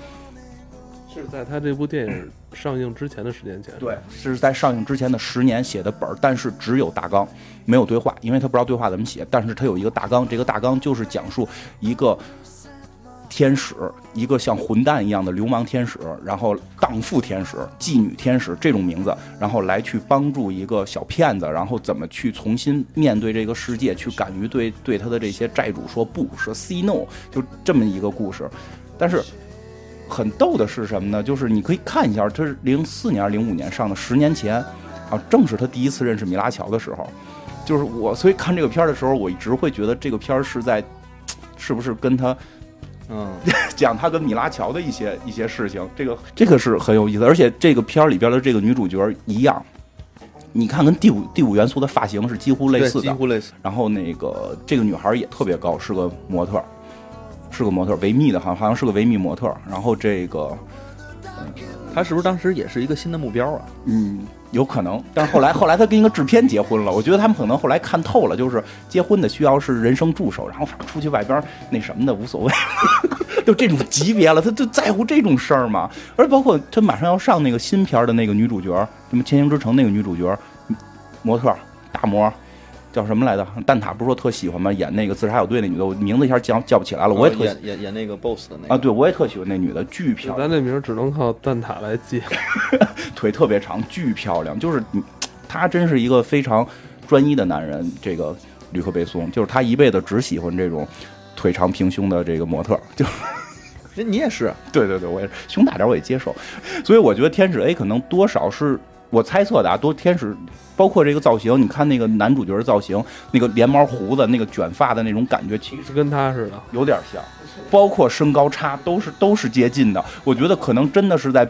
是在他这部电影上映之前的十年前，对，是在上映之前的十年写的本儿，但是只有大纲，没有对话，因为他不知道对话怎么写，但是他有一个大纲，这个大纲就是讲述一个天使，一个像混蛋一样的流氓天使，然后荡妇天使、妓女天使这种名字，然后来去帮助一个小骗子，然后怎么去重新面对这个世界，去敢于对对他的这些债主说不，说 say no，就这么一个故事。但是很逗的是什么呢？就是你可以看一下，这是零四年、零五年上的，十年前啊，正是他第一次认识米拉乔的时候。就是我，所以看这个片儿的时候，我一直会觉得这个片儿是在，是不是跟他嗯，讲他跟米拉乔的一些一些事情？这个这个是很有意思，而且这个片儿里边的这个女主角一样，你看跟第五第五元素的发型是几乎类似的，几乎类似。然后那个这个女孩也特别高，是个模特儿，是个模特，维密的，好像好像是个维密模特。然后这个他是不是当时也是一个新的目标啊？嗯，有可能，但是后来后来他跟一个制片结婚了，我觉得他们可能后来看透了，就是结婚的需要是人生助手，然后反正出去外边那什么的无所谓，就这种级别了，他就在乎这种事儿嘛。而包括他马上要上那个新片儿的那个女主角，什么《千星之城》那个女主角，模特儿大模。叫什么来着？蛋挞不是说特喜欢吗？演那个自杀小队那女的，我名字一下叫叫不起来了。我也特喜演演演那个 boss 的那个啊，对我也特喜欢那女的，巨漂亮。咱这名儿只能靠蛋挞来记。腿特别长，巨漂亮，就是你他真是一个非常专一的男人。这个吕克贝松，就是他一辈子只喜欢这种腿长平胸的这个模特，就那你也是，对对对，我也是胸大点我也接受。所以我觉得天使 A 可能多少是我猜测的啊，多天使。包括这个造型，你看那个男主角的造型，那个连毛胡子，那个卷发的那种感觉，其实跟他似的。有点像，包括身高差都是都是接近的。我觉得可能真的是在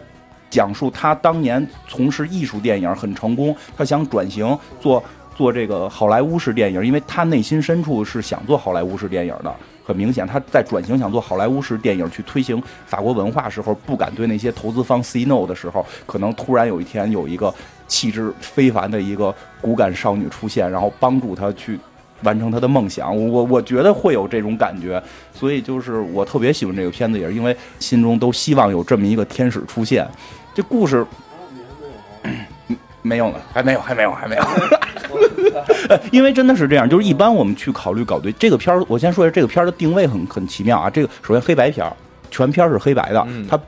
讲述他当年从事艺术电影很成功，他想转型做做这个好莱坞式电影，因为他内心深处是想做好莱坞式电影的。很明显，他在转型想做好莱坞式电影，去推行法国文化时候，不敢对那些投资方 say no 的时候，可能突然有一天有一个气质非凡的一个骨感少女出现，然后帮助他去完成他的梦想。我我觉得会有这种感觉，所以就是我特别喜欢这个片子，也是因为心中都希望有这么一个天使出现。这故事 没有呢，还没有，还没有，还没有。因为真的是这样，就是一般我们去考虑搞对这个片儿，我先说一下这个片儿的定位很很奇妙啊。这个首先黑白片儿，全片儿是黑白的，嗯它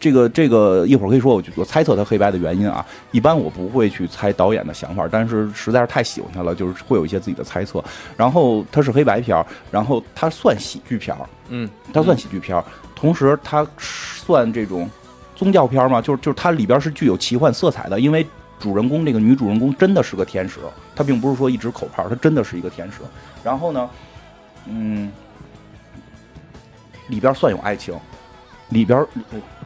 这个这个一会儿可以说我我猜测它黑白的原因啊。一般我不会去猜导演的想法，但是实在是太喜欢它了，就是会有一些自己的猜测。然后它是黑白片儿，然后它算喜剧片儿，嗯，它算喜剧片儿，同时它算这种宗教片儿吗？就是就是它里边是具有奇幻色彩的，因为主人公这个女主人公真的是个天使，她并不是说一直口炮，她真的是一个天使。然后呢，嗯，里边算有爱情，里边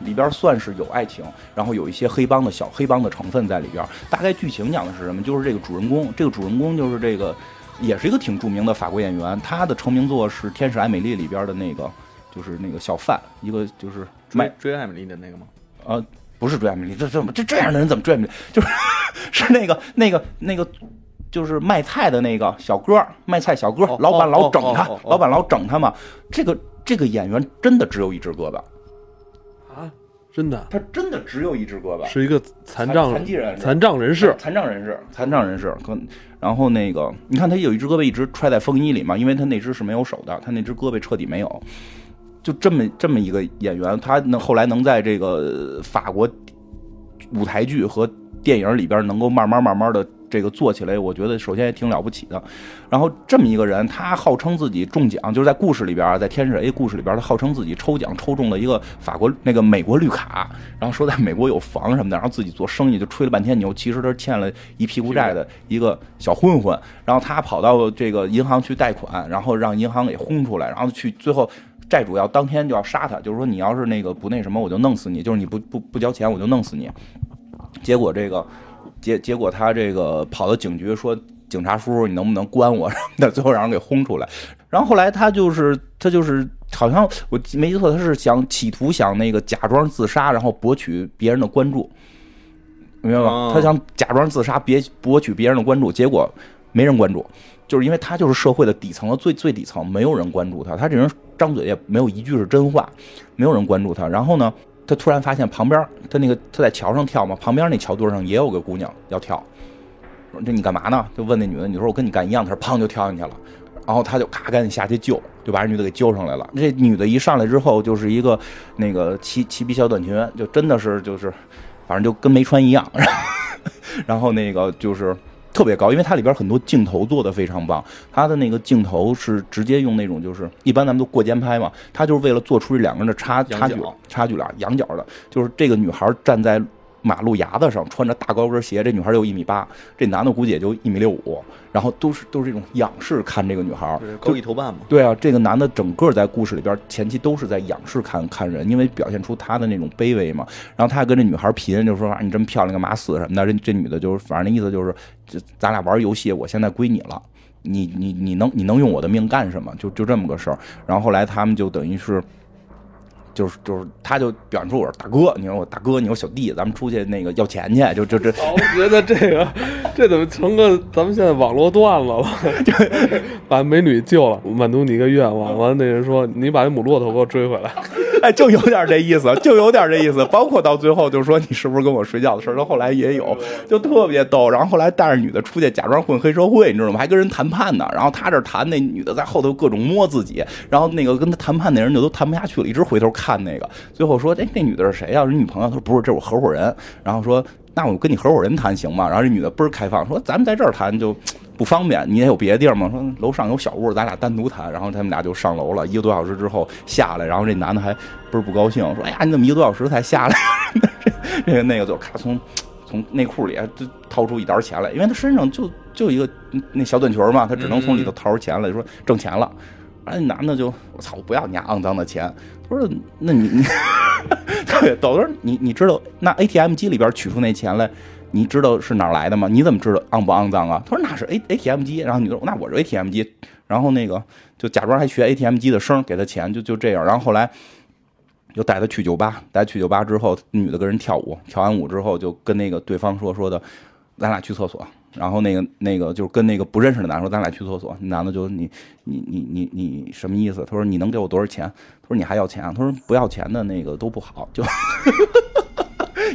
里边算是有爱情，然后有一些黑帮的小黑帮的成分在里边。大概剧情讲的是什么？就是这个主人公，这个主人公就是这个，也是一个挺著名的法国演员，他的成名作是《天使艾美丽》里边的那个，就是那个小贩，一个就是卖追追艾美丽的那个吗？呃，不是追艾米丽，这么这这样的人怎么追艾米丽？就是是那个那个那个，就是卖菜的那个小哥，卖菜小哥，哦老板老整他，老板老整他嘛。这个这个演员真的只有一只胳膊，啊，真的他真的只有一只胳膊，是一个残障残疾人残障人士。残障人士，残障人士。可然后那个，你看他有一只胳膊一直揣在风衣里嘛，因为他那只是没有手的，他那只胳膊彻底没有。就这么这么一个演员，他能后来能在这个法国舞台剧和电影里边能够慢慢慢慢的这个做起来，我觉得首先也挺了不起的。然后这么一个人，他号称自己中奖，就是在故事里边，在《天使 A》故事里边，他号称自己抽奖抽中了一个法国那个美国绿卡，然后说在美国有房什么的，然后自己做生意就吹了半天牛，其实他欠了一屁股债的一个小混混。然后他跑到这个银行去贷款，然后让银行给轰出来，然后去最后。债主要当天就要杀他，就是说你要是那个不那什么，我就弄死你，就是你不不不交钱，我就弄死你。结果这个结结果他这个跑到警局说，警察叔叔你能不能关我什么的，最后让人给轰出来。然后后来他就是他就是好像我没记错，他是想企图想那个假装自杀，然后博取别人的关注，明白吗？他想假装自杀，别博取别人的关注，结果没人关注。就是因为他就是社会的底层的最最底层，没有人关注他。他这人张嘴也没有一句是真话，没有人关注他。然后呢，他突然发现旁边他那个他在桥上跳嘛，旁边那桥墩上也有个姑娘要跳。说这你干嘛呢？就问那女的，你说我跟你干一样，他说砰就跳进去了。然后他就咔赶紧下去救，就把这女的给救上来了。这女的一上来之后就是一个那个齐齐鼻小短裙，就真的是就是，反正就跟没穿一样。然后那个就是特别高，因为它里边很多镜头做的非常棒，它的那个镜头是直接用那种就是一般咱们都过肩拍嘛，它就是为了做出这两个人的差差距差距了，仰角的，就是这个女孩站在马路牙子上，穿着大高跟鞋，这女孩有一米八，这男的估计也就一米六五，然后都是都是这种仰视看这个女孩，就是高一头半嘛。对啊，这个男的整个在故事里边前期都是在仰视看看人，因为表现出他的那种卑微嘛。然后他还跟这女孩贫，就说啊你这么漂亮干嘛死什么的。这这女的就是反正那意思就是，就咱俩玩游戏，我现在归你了。你你你能你能用我的命干什么？就就这么个事儿。然后后来他们就等于是，就是就是，他就表现出我是大哥，你说我大哥，你说小弟，咱们出去那个要钱去，就就这哦我觉得这个这怎么成个咱们现在网络段子了？把美女救了，满足你一个愿望。完了，那人说你把那母骆驼给我追回来。哎，就有点这意思，就有点这意思。包括到最后，就是说你是不是跟我睡觉的事儿，到后来也有，就特别逗。然后后来带着女的出去假装混黑社会，你知道吗？还跟人谈判呢。然后他这谈，那女的在后头各种摸自己。然后那个跟他谈判那人就都谈不下去了，一直回头看那个。最后说，哎，那女的是谁呀、是女朋友？他说不是，这是我合伙人。然后说，那我跟你合伙人谈行吗？然后这女的倍儿开放，说咱们在这儿谈就 不方便，你也有别的地儿吗？说楼上有小屋，咱俩单独谈。然后他们俩就上楼了，一个多小时之后下来，然后这男的还倍儿不高兴，说哎呀，你怎么一个多小时才下来？这个那个就咔从从内裤里就掏出一沓钱来，因为他身上就就一个那小短裙嘛，他只能从里头掏出钱来，说挣钱了。然后那男的就我操，我不要你家肮脏的钱。他说那你你特别逗，他说你你知道那 ATM 机里边取出那钱来。你知道是哪来的吗？你怎么知道肮不肮脏啊？他说那是 A ATM 机，然后你说那我是 ATM 机，然后那个就假装还学 ATM 机的声给他钱，就就这样。然后后来就带他去酒吧，带他去酒吧之后，女的跟人跳舞，跳完舞之后就跟那个对方说说的，咱俩去厕所。然后那个那个就是跟那个不认识的男的说，咱俩去厕所。那男的就你你你你你什么意思？他说你能给我多少钱？他说你还要钱啊？他说不要钱的那个都不好，就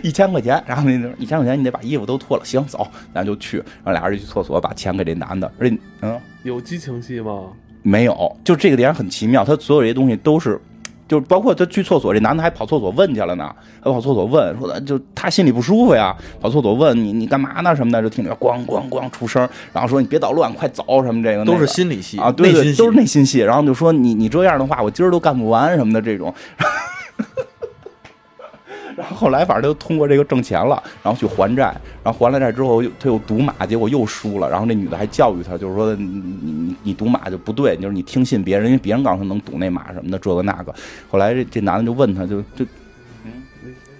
一千块钱。然后那一千块钱你得把衣服都脱了，行走，咱就去。然后俩人就去厕所把钱给这男的，而且嗯。有激情戏吗？没有，就这个点很奇妙，他所有这些东西都是，就包括他去厕所，这男的还跑厕所问去了呢，还跑厕所问，说的就他心里不舒服呀，跑厕所问你你干嘛呢什么的，就听着咣咣咣出声，然后说你别捣乱，快走什么这个那个都是心理戏啊，对对，都是内心戏，然后就说你你这样的话，我今儿都干不完什么的这种。然后后来反正就通过这个挣钱了，然后去还债，然后还了债之后他又赌马，结果又输了。然后那女的还教育他，就是说你你你赌马就不对，就是你听信别人，因为别人告诉他能赌那马什么的，这个那个。后来这这男的就问他，就就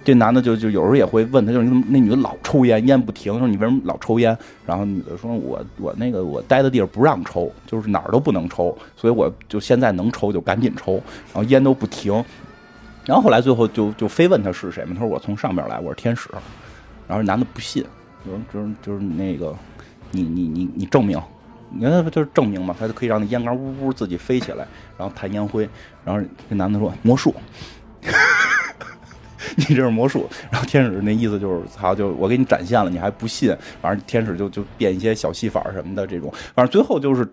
这男的就就有时候也会问他，就是那女的老抽烟，烟不停，说你为什么老抽烟？然后女的说，我我那个我待的地儿不让抽，就是哪儿都不能抽，所以我就现在能抽就赶紧抽，然后烟都不停。然后后来最后就就非问他是谁嘛，他说我从上边来，我是天使。然后男的不信，就是就是就是那个你你你你证明，你看他就是证明嘛，他就可以让那烟缸呜呜自己飞起来，然后弹烟灰。然后这男的说魔术。你这是魔术，然后天使那意思就是，操，就我给你展现了，你还不信，反正天使就就变一些小戏法什么的这种，反正最后就是，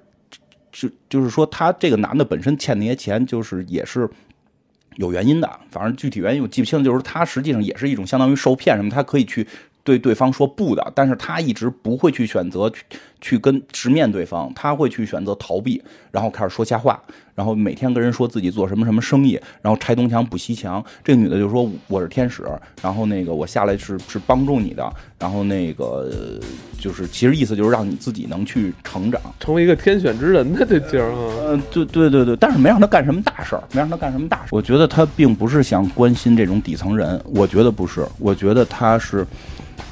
就就是说他这个男的本身欠那些钱，就是也是有原因的，反正具体原因我记不清，就是他实际上也是一种相当于受骗什么，他可以去对对方说不的，但是他一直不会去选择去去跟直面对方，他会去选择逃避，然后开始说瞎话，然后每天跟人说自己做什么什么生意，然后拆东墙补西墙。这个女的就说我是天使，然后那个我下来是是帮助你的，然后那个呃就是其实意思就是让你自己能去成长。成为一个天选之人的这劲儿啊！嗯，对对对对，但是没让他干什么大事儿，没让他干什么大事儿。我觉得他并不是想关心这种底层人，我觉得不是，我觉得他是，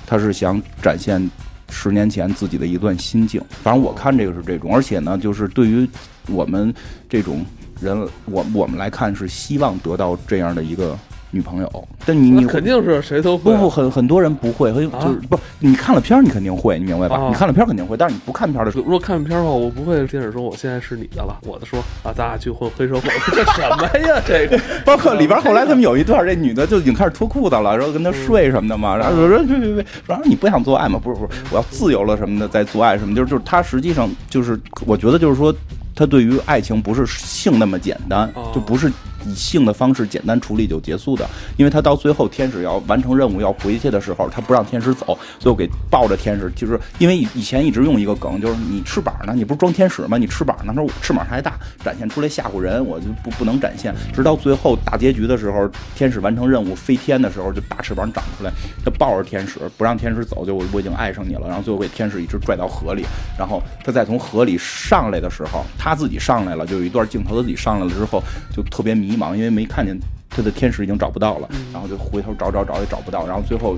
他是想展现十年前自己的一段心境。反正我看这个是这种，而且呢，就是对于我们这种人，我我们来看是希望得到这样的一个女朋友。但你你肯定是谁都会不不很很多人不会，会就是不你看了片儿你肯定会，你明白吧？啊你看了片儿肯定会，但是你不看片儿的时候。如果看片儿的话，我不会接着说我现在是你的了，我的说啊，咱俩去混黑社会，这什么呀？这个 包括里边后来他们有一段，这女的就已经开始脱裤子了，然后跟他睡什么的嘛，然后说别别别，然后你不想做爱吗？不是不是，我要自由了什么的再做爱什么，就是就是他实际上就是我觉得就是说，他对于爱情不是性那么简单，哦就不是以性的方式简单处理就结束的，因为他到最后天使要完成任务要回去的时候，他不让天使走，最后给抱着天使，就是因为以以前一直用一个梗，就是你翅膀呢，你不是装天使吗？你翅膀呢？他说我翅膀还大，展现出来吓唬人，我就不不能展现。直到最后大结局的时候，天使完成任务飞天的时候，就大翅膀长出来，他抱着天使不让天使走，就我我已经爱上你了，然后最后给天使一直拽到河里，然后他再从河里上来的时候，他自己上来了，就有一段镜头他自己上来了之后就特别迷茫，因为没看见他的天使已经找不到了，然后就回头找找找也找不到，然后最后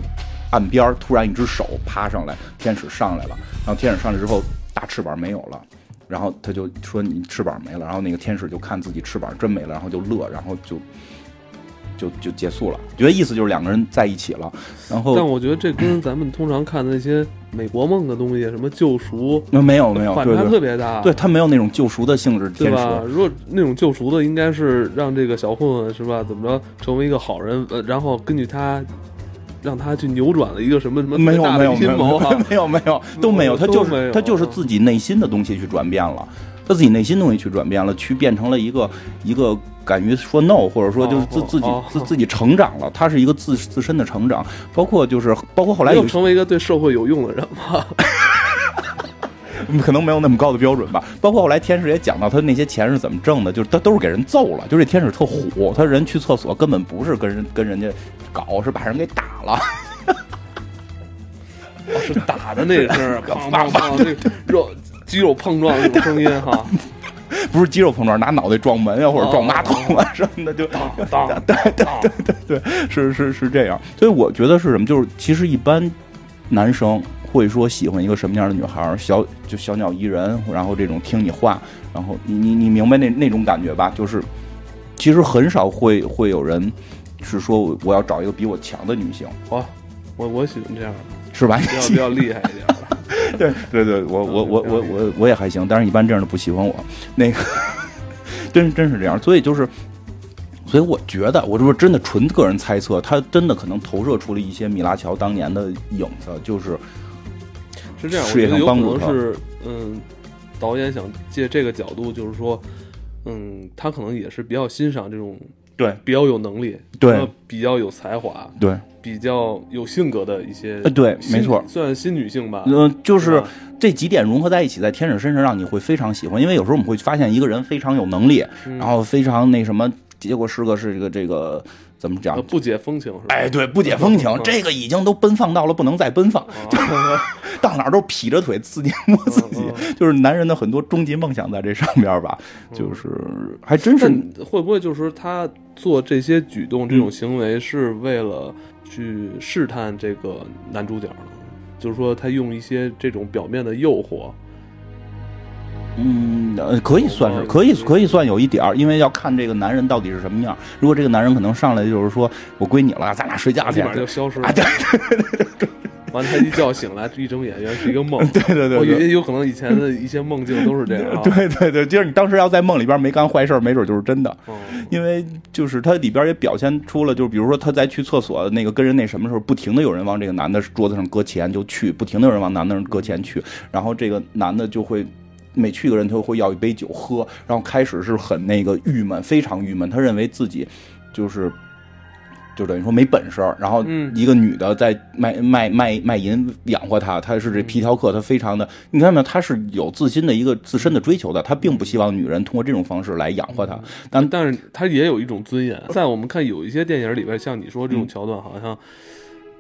岸边突然一只手爬上来，天使上来了，然后天使上来之后大翅膀没有了。然后他就说你翅膀没了，然后那个天使就看自己翅膀真没了，然后就乐，然后就就就结束了。觉得意思就是两个人在一起了。然后，但我觉得这跟咱们通常看的那些美国梦的东西，什么救赎，那没有没有，反差特别大。对他没有那种救赎的性质，对吧？如果那种救赎的，应该是让这个小混混是吧？怎么着成为一个好人？呃，然后根据他。让他去扭转了一个什么什么没有没有阴谋啊？没有没有都没有，他就是他就是自己内心的东西去转变了，他自己内心东西去转变了，去变成了一个一个敢于说 no，或者说就是自自己自自己成长了，他是一个自自身的成长，包括就是包括后来又成为一个对社会有用的人吗？可能没有那么高的标准吧。包括后来天使也讲到他那些钱是怎么挣的，就是他都是给人揍了，就这天使特虎，他人去厕所根本不是跟人跟人家。搞是把人给打了，是打的那声，砰砰砰，那肉肌肉碰撞那种声音哈，不是肌肉碰撞，拿脑袋撞门啊，或者撞马桶啊什么的，就当当，对对对对对，是是是这样。所以我觉得是什么，就是其实一般男生会说喜欢一个什么样的女孩，小就小鸟依人，然后这种听你话，然后你你你明白那那种感觉吧？就是其实很少会会有人。是说我要找一个比我强的女性，哇，我我喜欢这样的，是吧？比较 比较厉害一点。对对对，我我我我我我也还行，但是一般这样的不喜欢我。那个，真真是这样，所以就是，所以我觉得，我这真的纯个人猜测，他真的可能投射出了一些米拉乔当年的影子，就是是这样，事业上帮助他。是嗯，导演想借这个角度，就是说，嗯，他可能也是比较欣赏这种。对，比较有能力，对，比较有才华，对，比较有性格的一些，对，没错，算新女性吧。嗯，就是这几点融合在一起，在天使身上让你会非常喜欢，因为有时候我们会发现一个人非常有能力，然后非常那什么，结果是个是这个这个。怎么讲？不解风情是吧？哎，对，不解风情，这个已经都奔放到了不能再奔放，到哪都劈着腿自己摸自己，就是男人的很多终极梦想在这上边吧，就是还真是会不会就是他做这些举动、这种行为是为了去试探这个男主角呢？就是说他用一些这种表面的诱惑。嗯，可以算是，可以可以算有一点儿，因为要看这个男人到底是什么样。如果这个男人可能上来就是说我归你了，咱俩睡觉去，就消失了。对对对对，完他一觉醒来，一睁眼原来是一个梦。对对对，我觉得有可能以前的一些梦境都是这样。对对对，就是你当时要在梦里边没干坏事，没准就是真的。因为就是他里边也表现出了，就是比如说他在去厕所那个跟人那什么时候，不停的有人往这个男的桌子上搁钱就去，不停的有人往男的搁钱去，然后这个男的就会。每去一个人，他会要一杯酒喝，然后开始是很那个郁闷，非常郁闷。他认为自己就是，就等于说没本事。然后一个女的在卖卖卖卖淫养活他，他是这皮条客，他非常的，你看没有？他是有自心的一个自身的追求的，他并不希望女人通过这种方式来养活他。但但是他也有一种尊严。在我们看有一些电影里边，像你说这种桥段，好像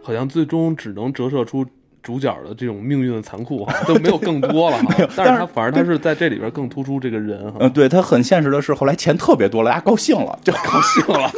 好像最终只能折射出。主角的这种命运的残酷哈 都没有更多了，没有，但是他反而他是在这里边更突出这个人哈。嗯，对他很现实的是，后来钱特别多了，大家高兴了，就 高兴了，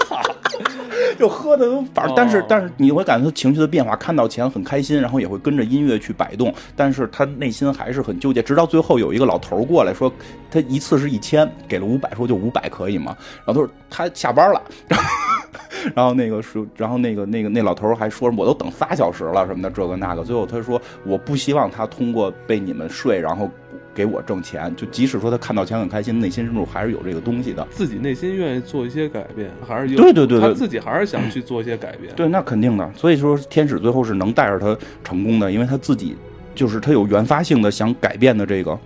就喝的都反正，但是但是你会感觉他情绪的变化，看到钱很开心，然后也会跟着音乐去摆动，但是他内心还是很纠结。直到最后有一个老头过来说，他一次是一千，给了五百，说就五百可以吗？然后他说他下班了。然后 那个说，然后那个那个那老头还说，我都等仨小时了什么的，这个那个。最后他说，我不希望他通过被你们睡，然后给我挣钱。就即使说他看到钱很开心，内心深处还是有这个东西的。自己内心愿意做一些改变，还是有对对对，他自己还是想去做一些改变。对，那肯定的。所以说，天使最后是能带着他成功的，因为他自己就是他有原发性的想改变的这个。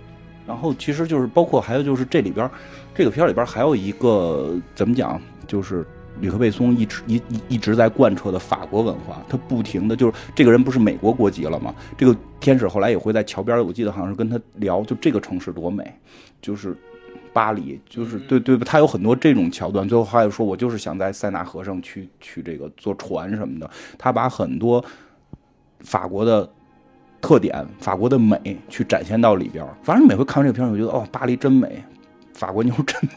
然后其实就是包括还有就是这里边这个片里边还有一个怎么讲？就是吕克贝松一直一一一直在贯彻的法国文化，他不停的就是这个人不是美国国籍了吗？这个天使后来也会在桥边儿，我记得好像是跟他聊，就这个城市多美，就是巴黎，就是对对，他有很多这种桥段。最后还有说，我就是想在塞纳河上去去这个坐船什么的。他把很多法国的特点、法国的美去展现到里边儿。反正每回看完这个片儿，我觉得哦，巴黎真美，法国妞真美。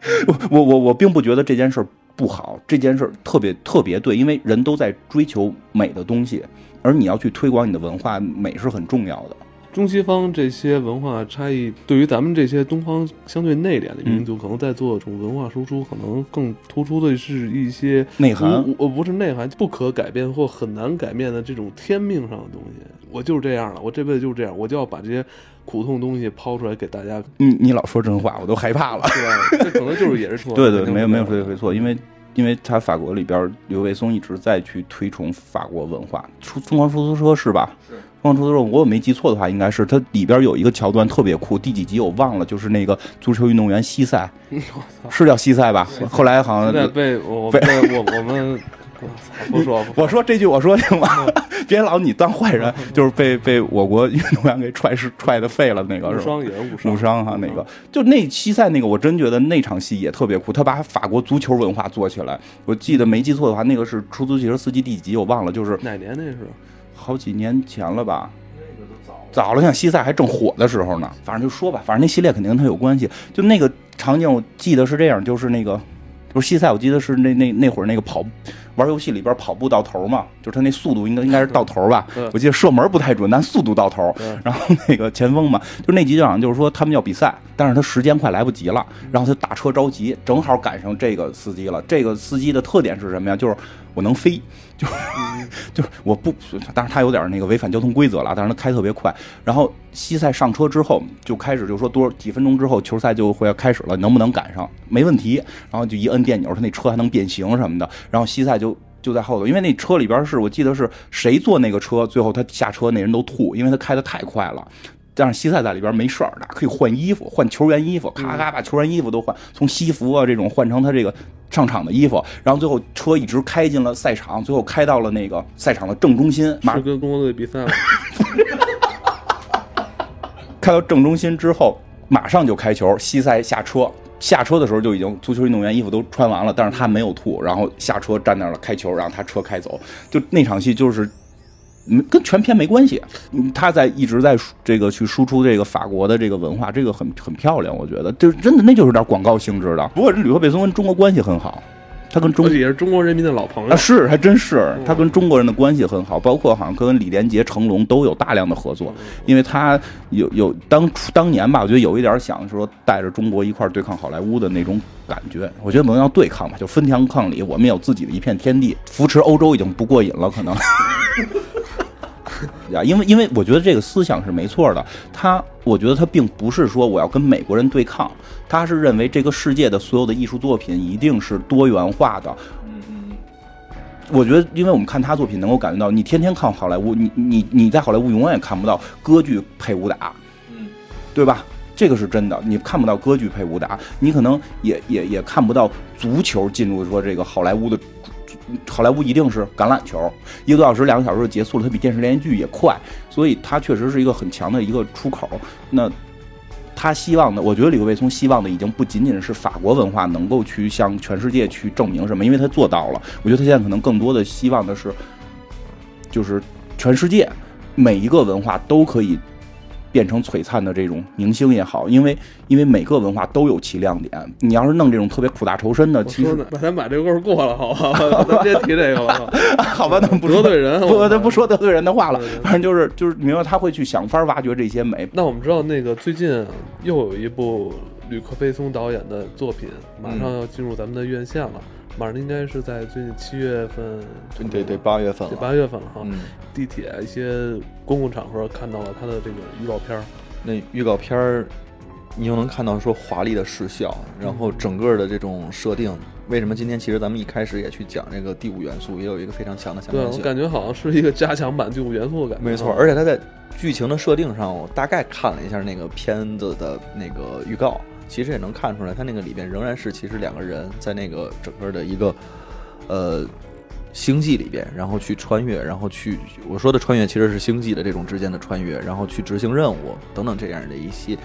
我我我我并不觉得这件事不好，这件事特别特别对，因为人都在追求美的东西，而你要去推广你的文化，美是很重要的。中西方这些文化差异，对于咱们这些东方相对内敛的民嗯族，可能在做这种文化输出，可能更突出的是一些内涵我不是内涵，不可改变或很难改变的这种天命上的东西。我就是这样了，我这辈子就是这样，我就要把这些苦痛东西抛出来给大家，你 你老说真话，我都害怕了。对吧？这可能就是也是说，对对，没有没有是说对没错，因为因为他法国里边刘卫松一直在去推崇法国文化，出疯狂出租车是吧？是疯狂出租车，我有没记错的话，应该是它里边有一个桥段特别酷，第几集我忘了，就是那个足球运动员西塞，是叫西塞吧？后来好像被 我被被我我们，我操！不说，不说我说这句我说行吗？别老你当坏人，就是被被我国运动员给踹是踹的废了那个是伤也伤，误伤哈，那个就那西塞那个，我真觉得那场戏也特别酷，他把法国足球文化做起来。我记得没记错的话，那个是出租汽车司机第几集我忘了，就是哪年那是？好几年前了吧。早了，像西塞还正火的时候呢。反正就说吧，反正那系列肯定跟他有关系。就那个场景，我记得是这样，就是那个，不是西塞，我记得是那那那会儿那个跑玩游戏里边跑步到头嘛，就是他那速度应该应该是到头吧。嗯我记得射门不太准，但速度到头。嗯然后那个前锋嘛，就那集就好像就是说他们要比赛，但是他时间快来不及了，然后他打车着急，正好赶上这个司机了。这个司机的特点是什么呀？就是我能飞，就是就是我不，但是他有点那个违反交通规则了，但是他开特别快。然后西塞上车之后就开始就说多几分钟之后球赛就会要开始了，能不能赶上？没问题。然后就一摁电钮，他那车还能变形什么的。然后西塞就。就在后头，因为那车里边是我记得是谁坐那个车，最后他下车那人都吐，因为他开的太快了。但是西塞在里边没事儿的，可以换衣服，换球员衣服，咔咔把球员衣服都换，从西服啊这种换成他这个上场的衣服，然后最后车一直开进了赛场，最后开到了那个赛场的正中心，马是跟中国队比赛了？开到正中心之后，马上就开球，西塞下车。下车的时候就已经足球运动员衣服都穿完了，但是他没有吐，然后下车站那儿了开球，然后他车开走，就那场戏就是。嗯，跟全篇没关系。嗯，他在一直在这个去输出这个法国的这个文化，这个很很漂亮，我觉得，就真的那就是点广告性质的。不过这吕克贝松跟中国关系很好，他跟中也是中国人民的老朋友啊，。是还真是，他跟中国人的关系很好，包括好像跟李连杰、成龙都有大量的合作，因为他有有当初当年吧，我觉得有一点想说带着中国一块儿对抗好莱坞的那种感觉。我觉得不能要对抗吧，就分庭抗礼，我们有自己的一片天地。扶持欧洲已经不过瘾了，可能。呀，因为因为我觉得这个思想是没错的，他我觉得他并不是说我要跟美国人对抗，他是认为这个世界的所有的艺术作品一定是多元化的，嗯嗯。我觉得，因为我们看他作品，能够感觉到，你天天看好莱坞，你你你在好莱坞永远也看不到歌剧配武打，嗯，对吧？这个是真的，你看不到歌剧配武打，你可能也也也看不到足球进入说这个好莱坞的，好莱坞一定是橄榄球，一个多小时、两个小时就结束了，它比电视连续剧也快，所以它确实是一个很强的一个出口。那他希望的，我觉得李克贝松希望的已经不仅仅是法国文化能够去向全世界去证明什么，因为他做到了。我觉得他现在可能更多的希望的是，就是全世界每一个文化都可以变成璀璨的这种明星也好，因为因为每个文化都有其亮点。你要是弄这种特别苦大仇深的，其实把咱把这个味儿过了，好吧？咱别 提这个了。好吧，那不 得说罪人，不我咱不说得罪人的话了反正就是就是明白他会去想法挖掘这些美。那我们知道，那个最近又有一部吕克贝松导演的作品，马上要进入咱们的院线了，马上应该是在最近七月份，对对，八月份对了，八月份了哈。嗯，地铁一些公共场合看到了他的这个预告片儿，那预告片儿，你又能看到说华丽的视效，然后整个的这种设定，为什么今天其实咱们一开始也去讲这个第五元素，也有一个非常强的相对我。感觉好像是一个加强版第五元素的感觉。没错，而且它在剧情的设定上，我大概看了一下那个片子的那个预告，其实也能看出来，它那个里边仍然是其实两个人在那个整个的一个呃星际里边，然后去穿越，然后去我说的穿越其实是星际的这种之间的穿越，然后去执行任务等等这样的一些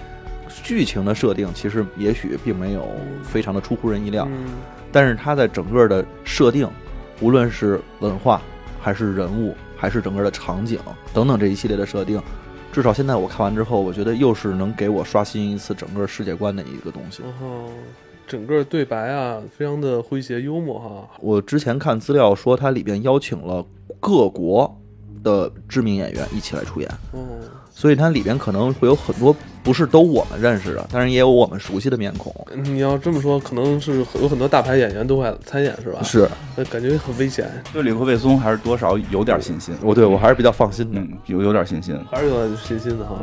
剧情的设定，其实也许并没有非常的出乎人意料，嗯。但是它在整个的设定，无论是文化还是人物，还是整个的场景等等这一系列的设定，至少现在我看完之后，我觉得又是能给我刷新一次整个世界观的一个东西。然后整个对白啊，非常的诙谐幽默哈。我之前看资料说，它里边邀请了各国的知名演员一起来出演，哦，所以它里边可能会有很多不是都我们认识的，当然也有我们熟悉的面孔。你要这么说，可能是有很多大牌演员都会参演是吧？，是感觉很危险，对李克贝松还是多少有点信心。我对我还是比较放心的。嗯，有有点信心。还是有点信心的哈。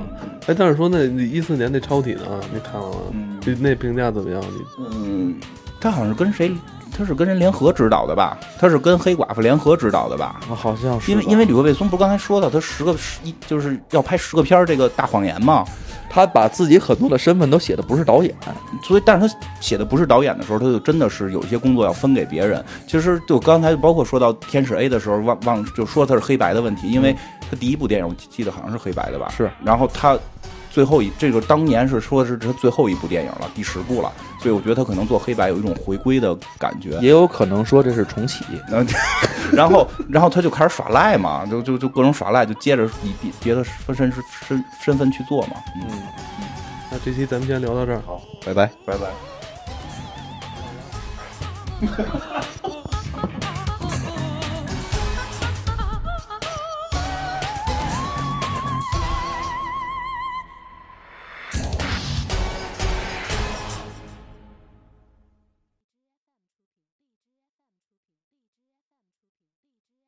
哎，但是说那一四年那超体呢？你看了吗？嗯那评价怎么样？你嗯，他好像是跟谁？他是跟人联合指导的吧？他是跟黑寡妇联合指导的吧？啊好像是因为因为吕克贝松不是刚才说到他十个十一就是要拍十个片儿这个大谎言嘛，他把自己很多的身份都写的不是导演，所以但是他写的不是导演的时候，他就真的是有一些工作要分给别人。其实就刚才包括说到《天使 A》的时候，忘忘就说他是黑白的问题，因为他第一部电影我记得好像是黑白的吧？是。然后他最后一这个当年是说是他最后一部电影了，第十部了，所以我觉得他可能做黑白有一种回归的感觉。也有可能说这是重启。然后，然后，然后他就开始耍赖嘛，就就就各种耍赖，就接着以别别的身身身身份去做嘛。嗯，那这期咱们先聊到这儿。好，拜拜。拜拜。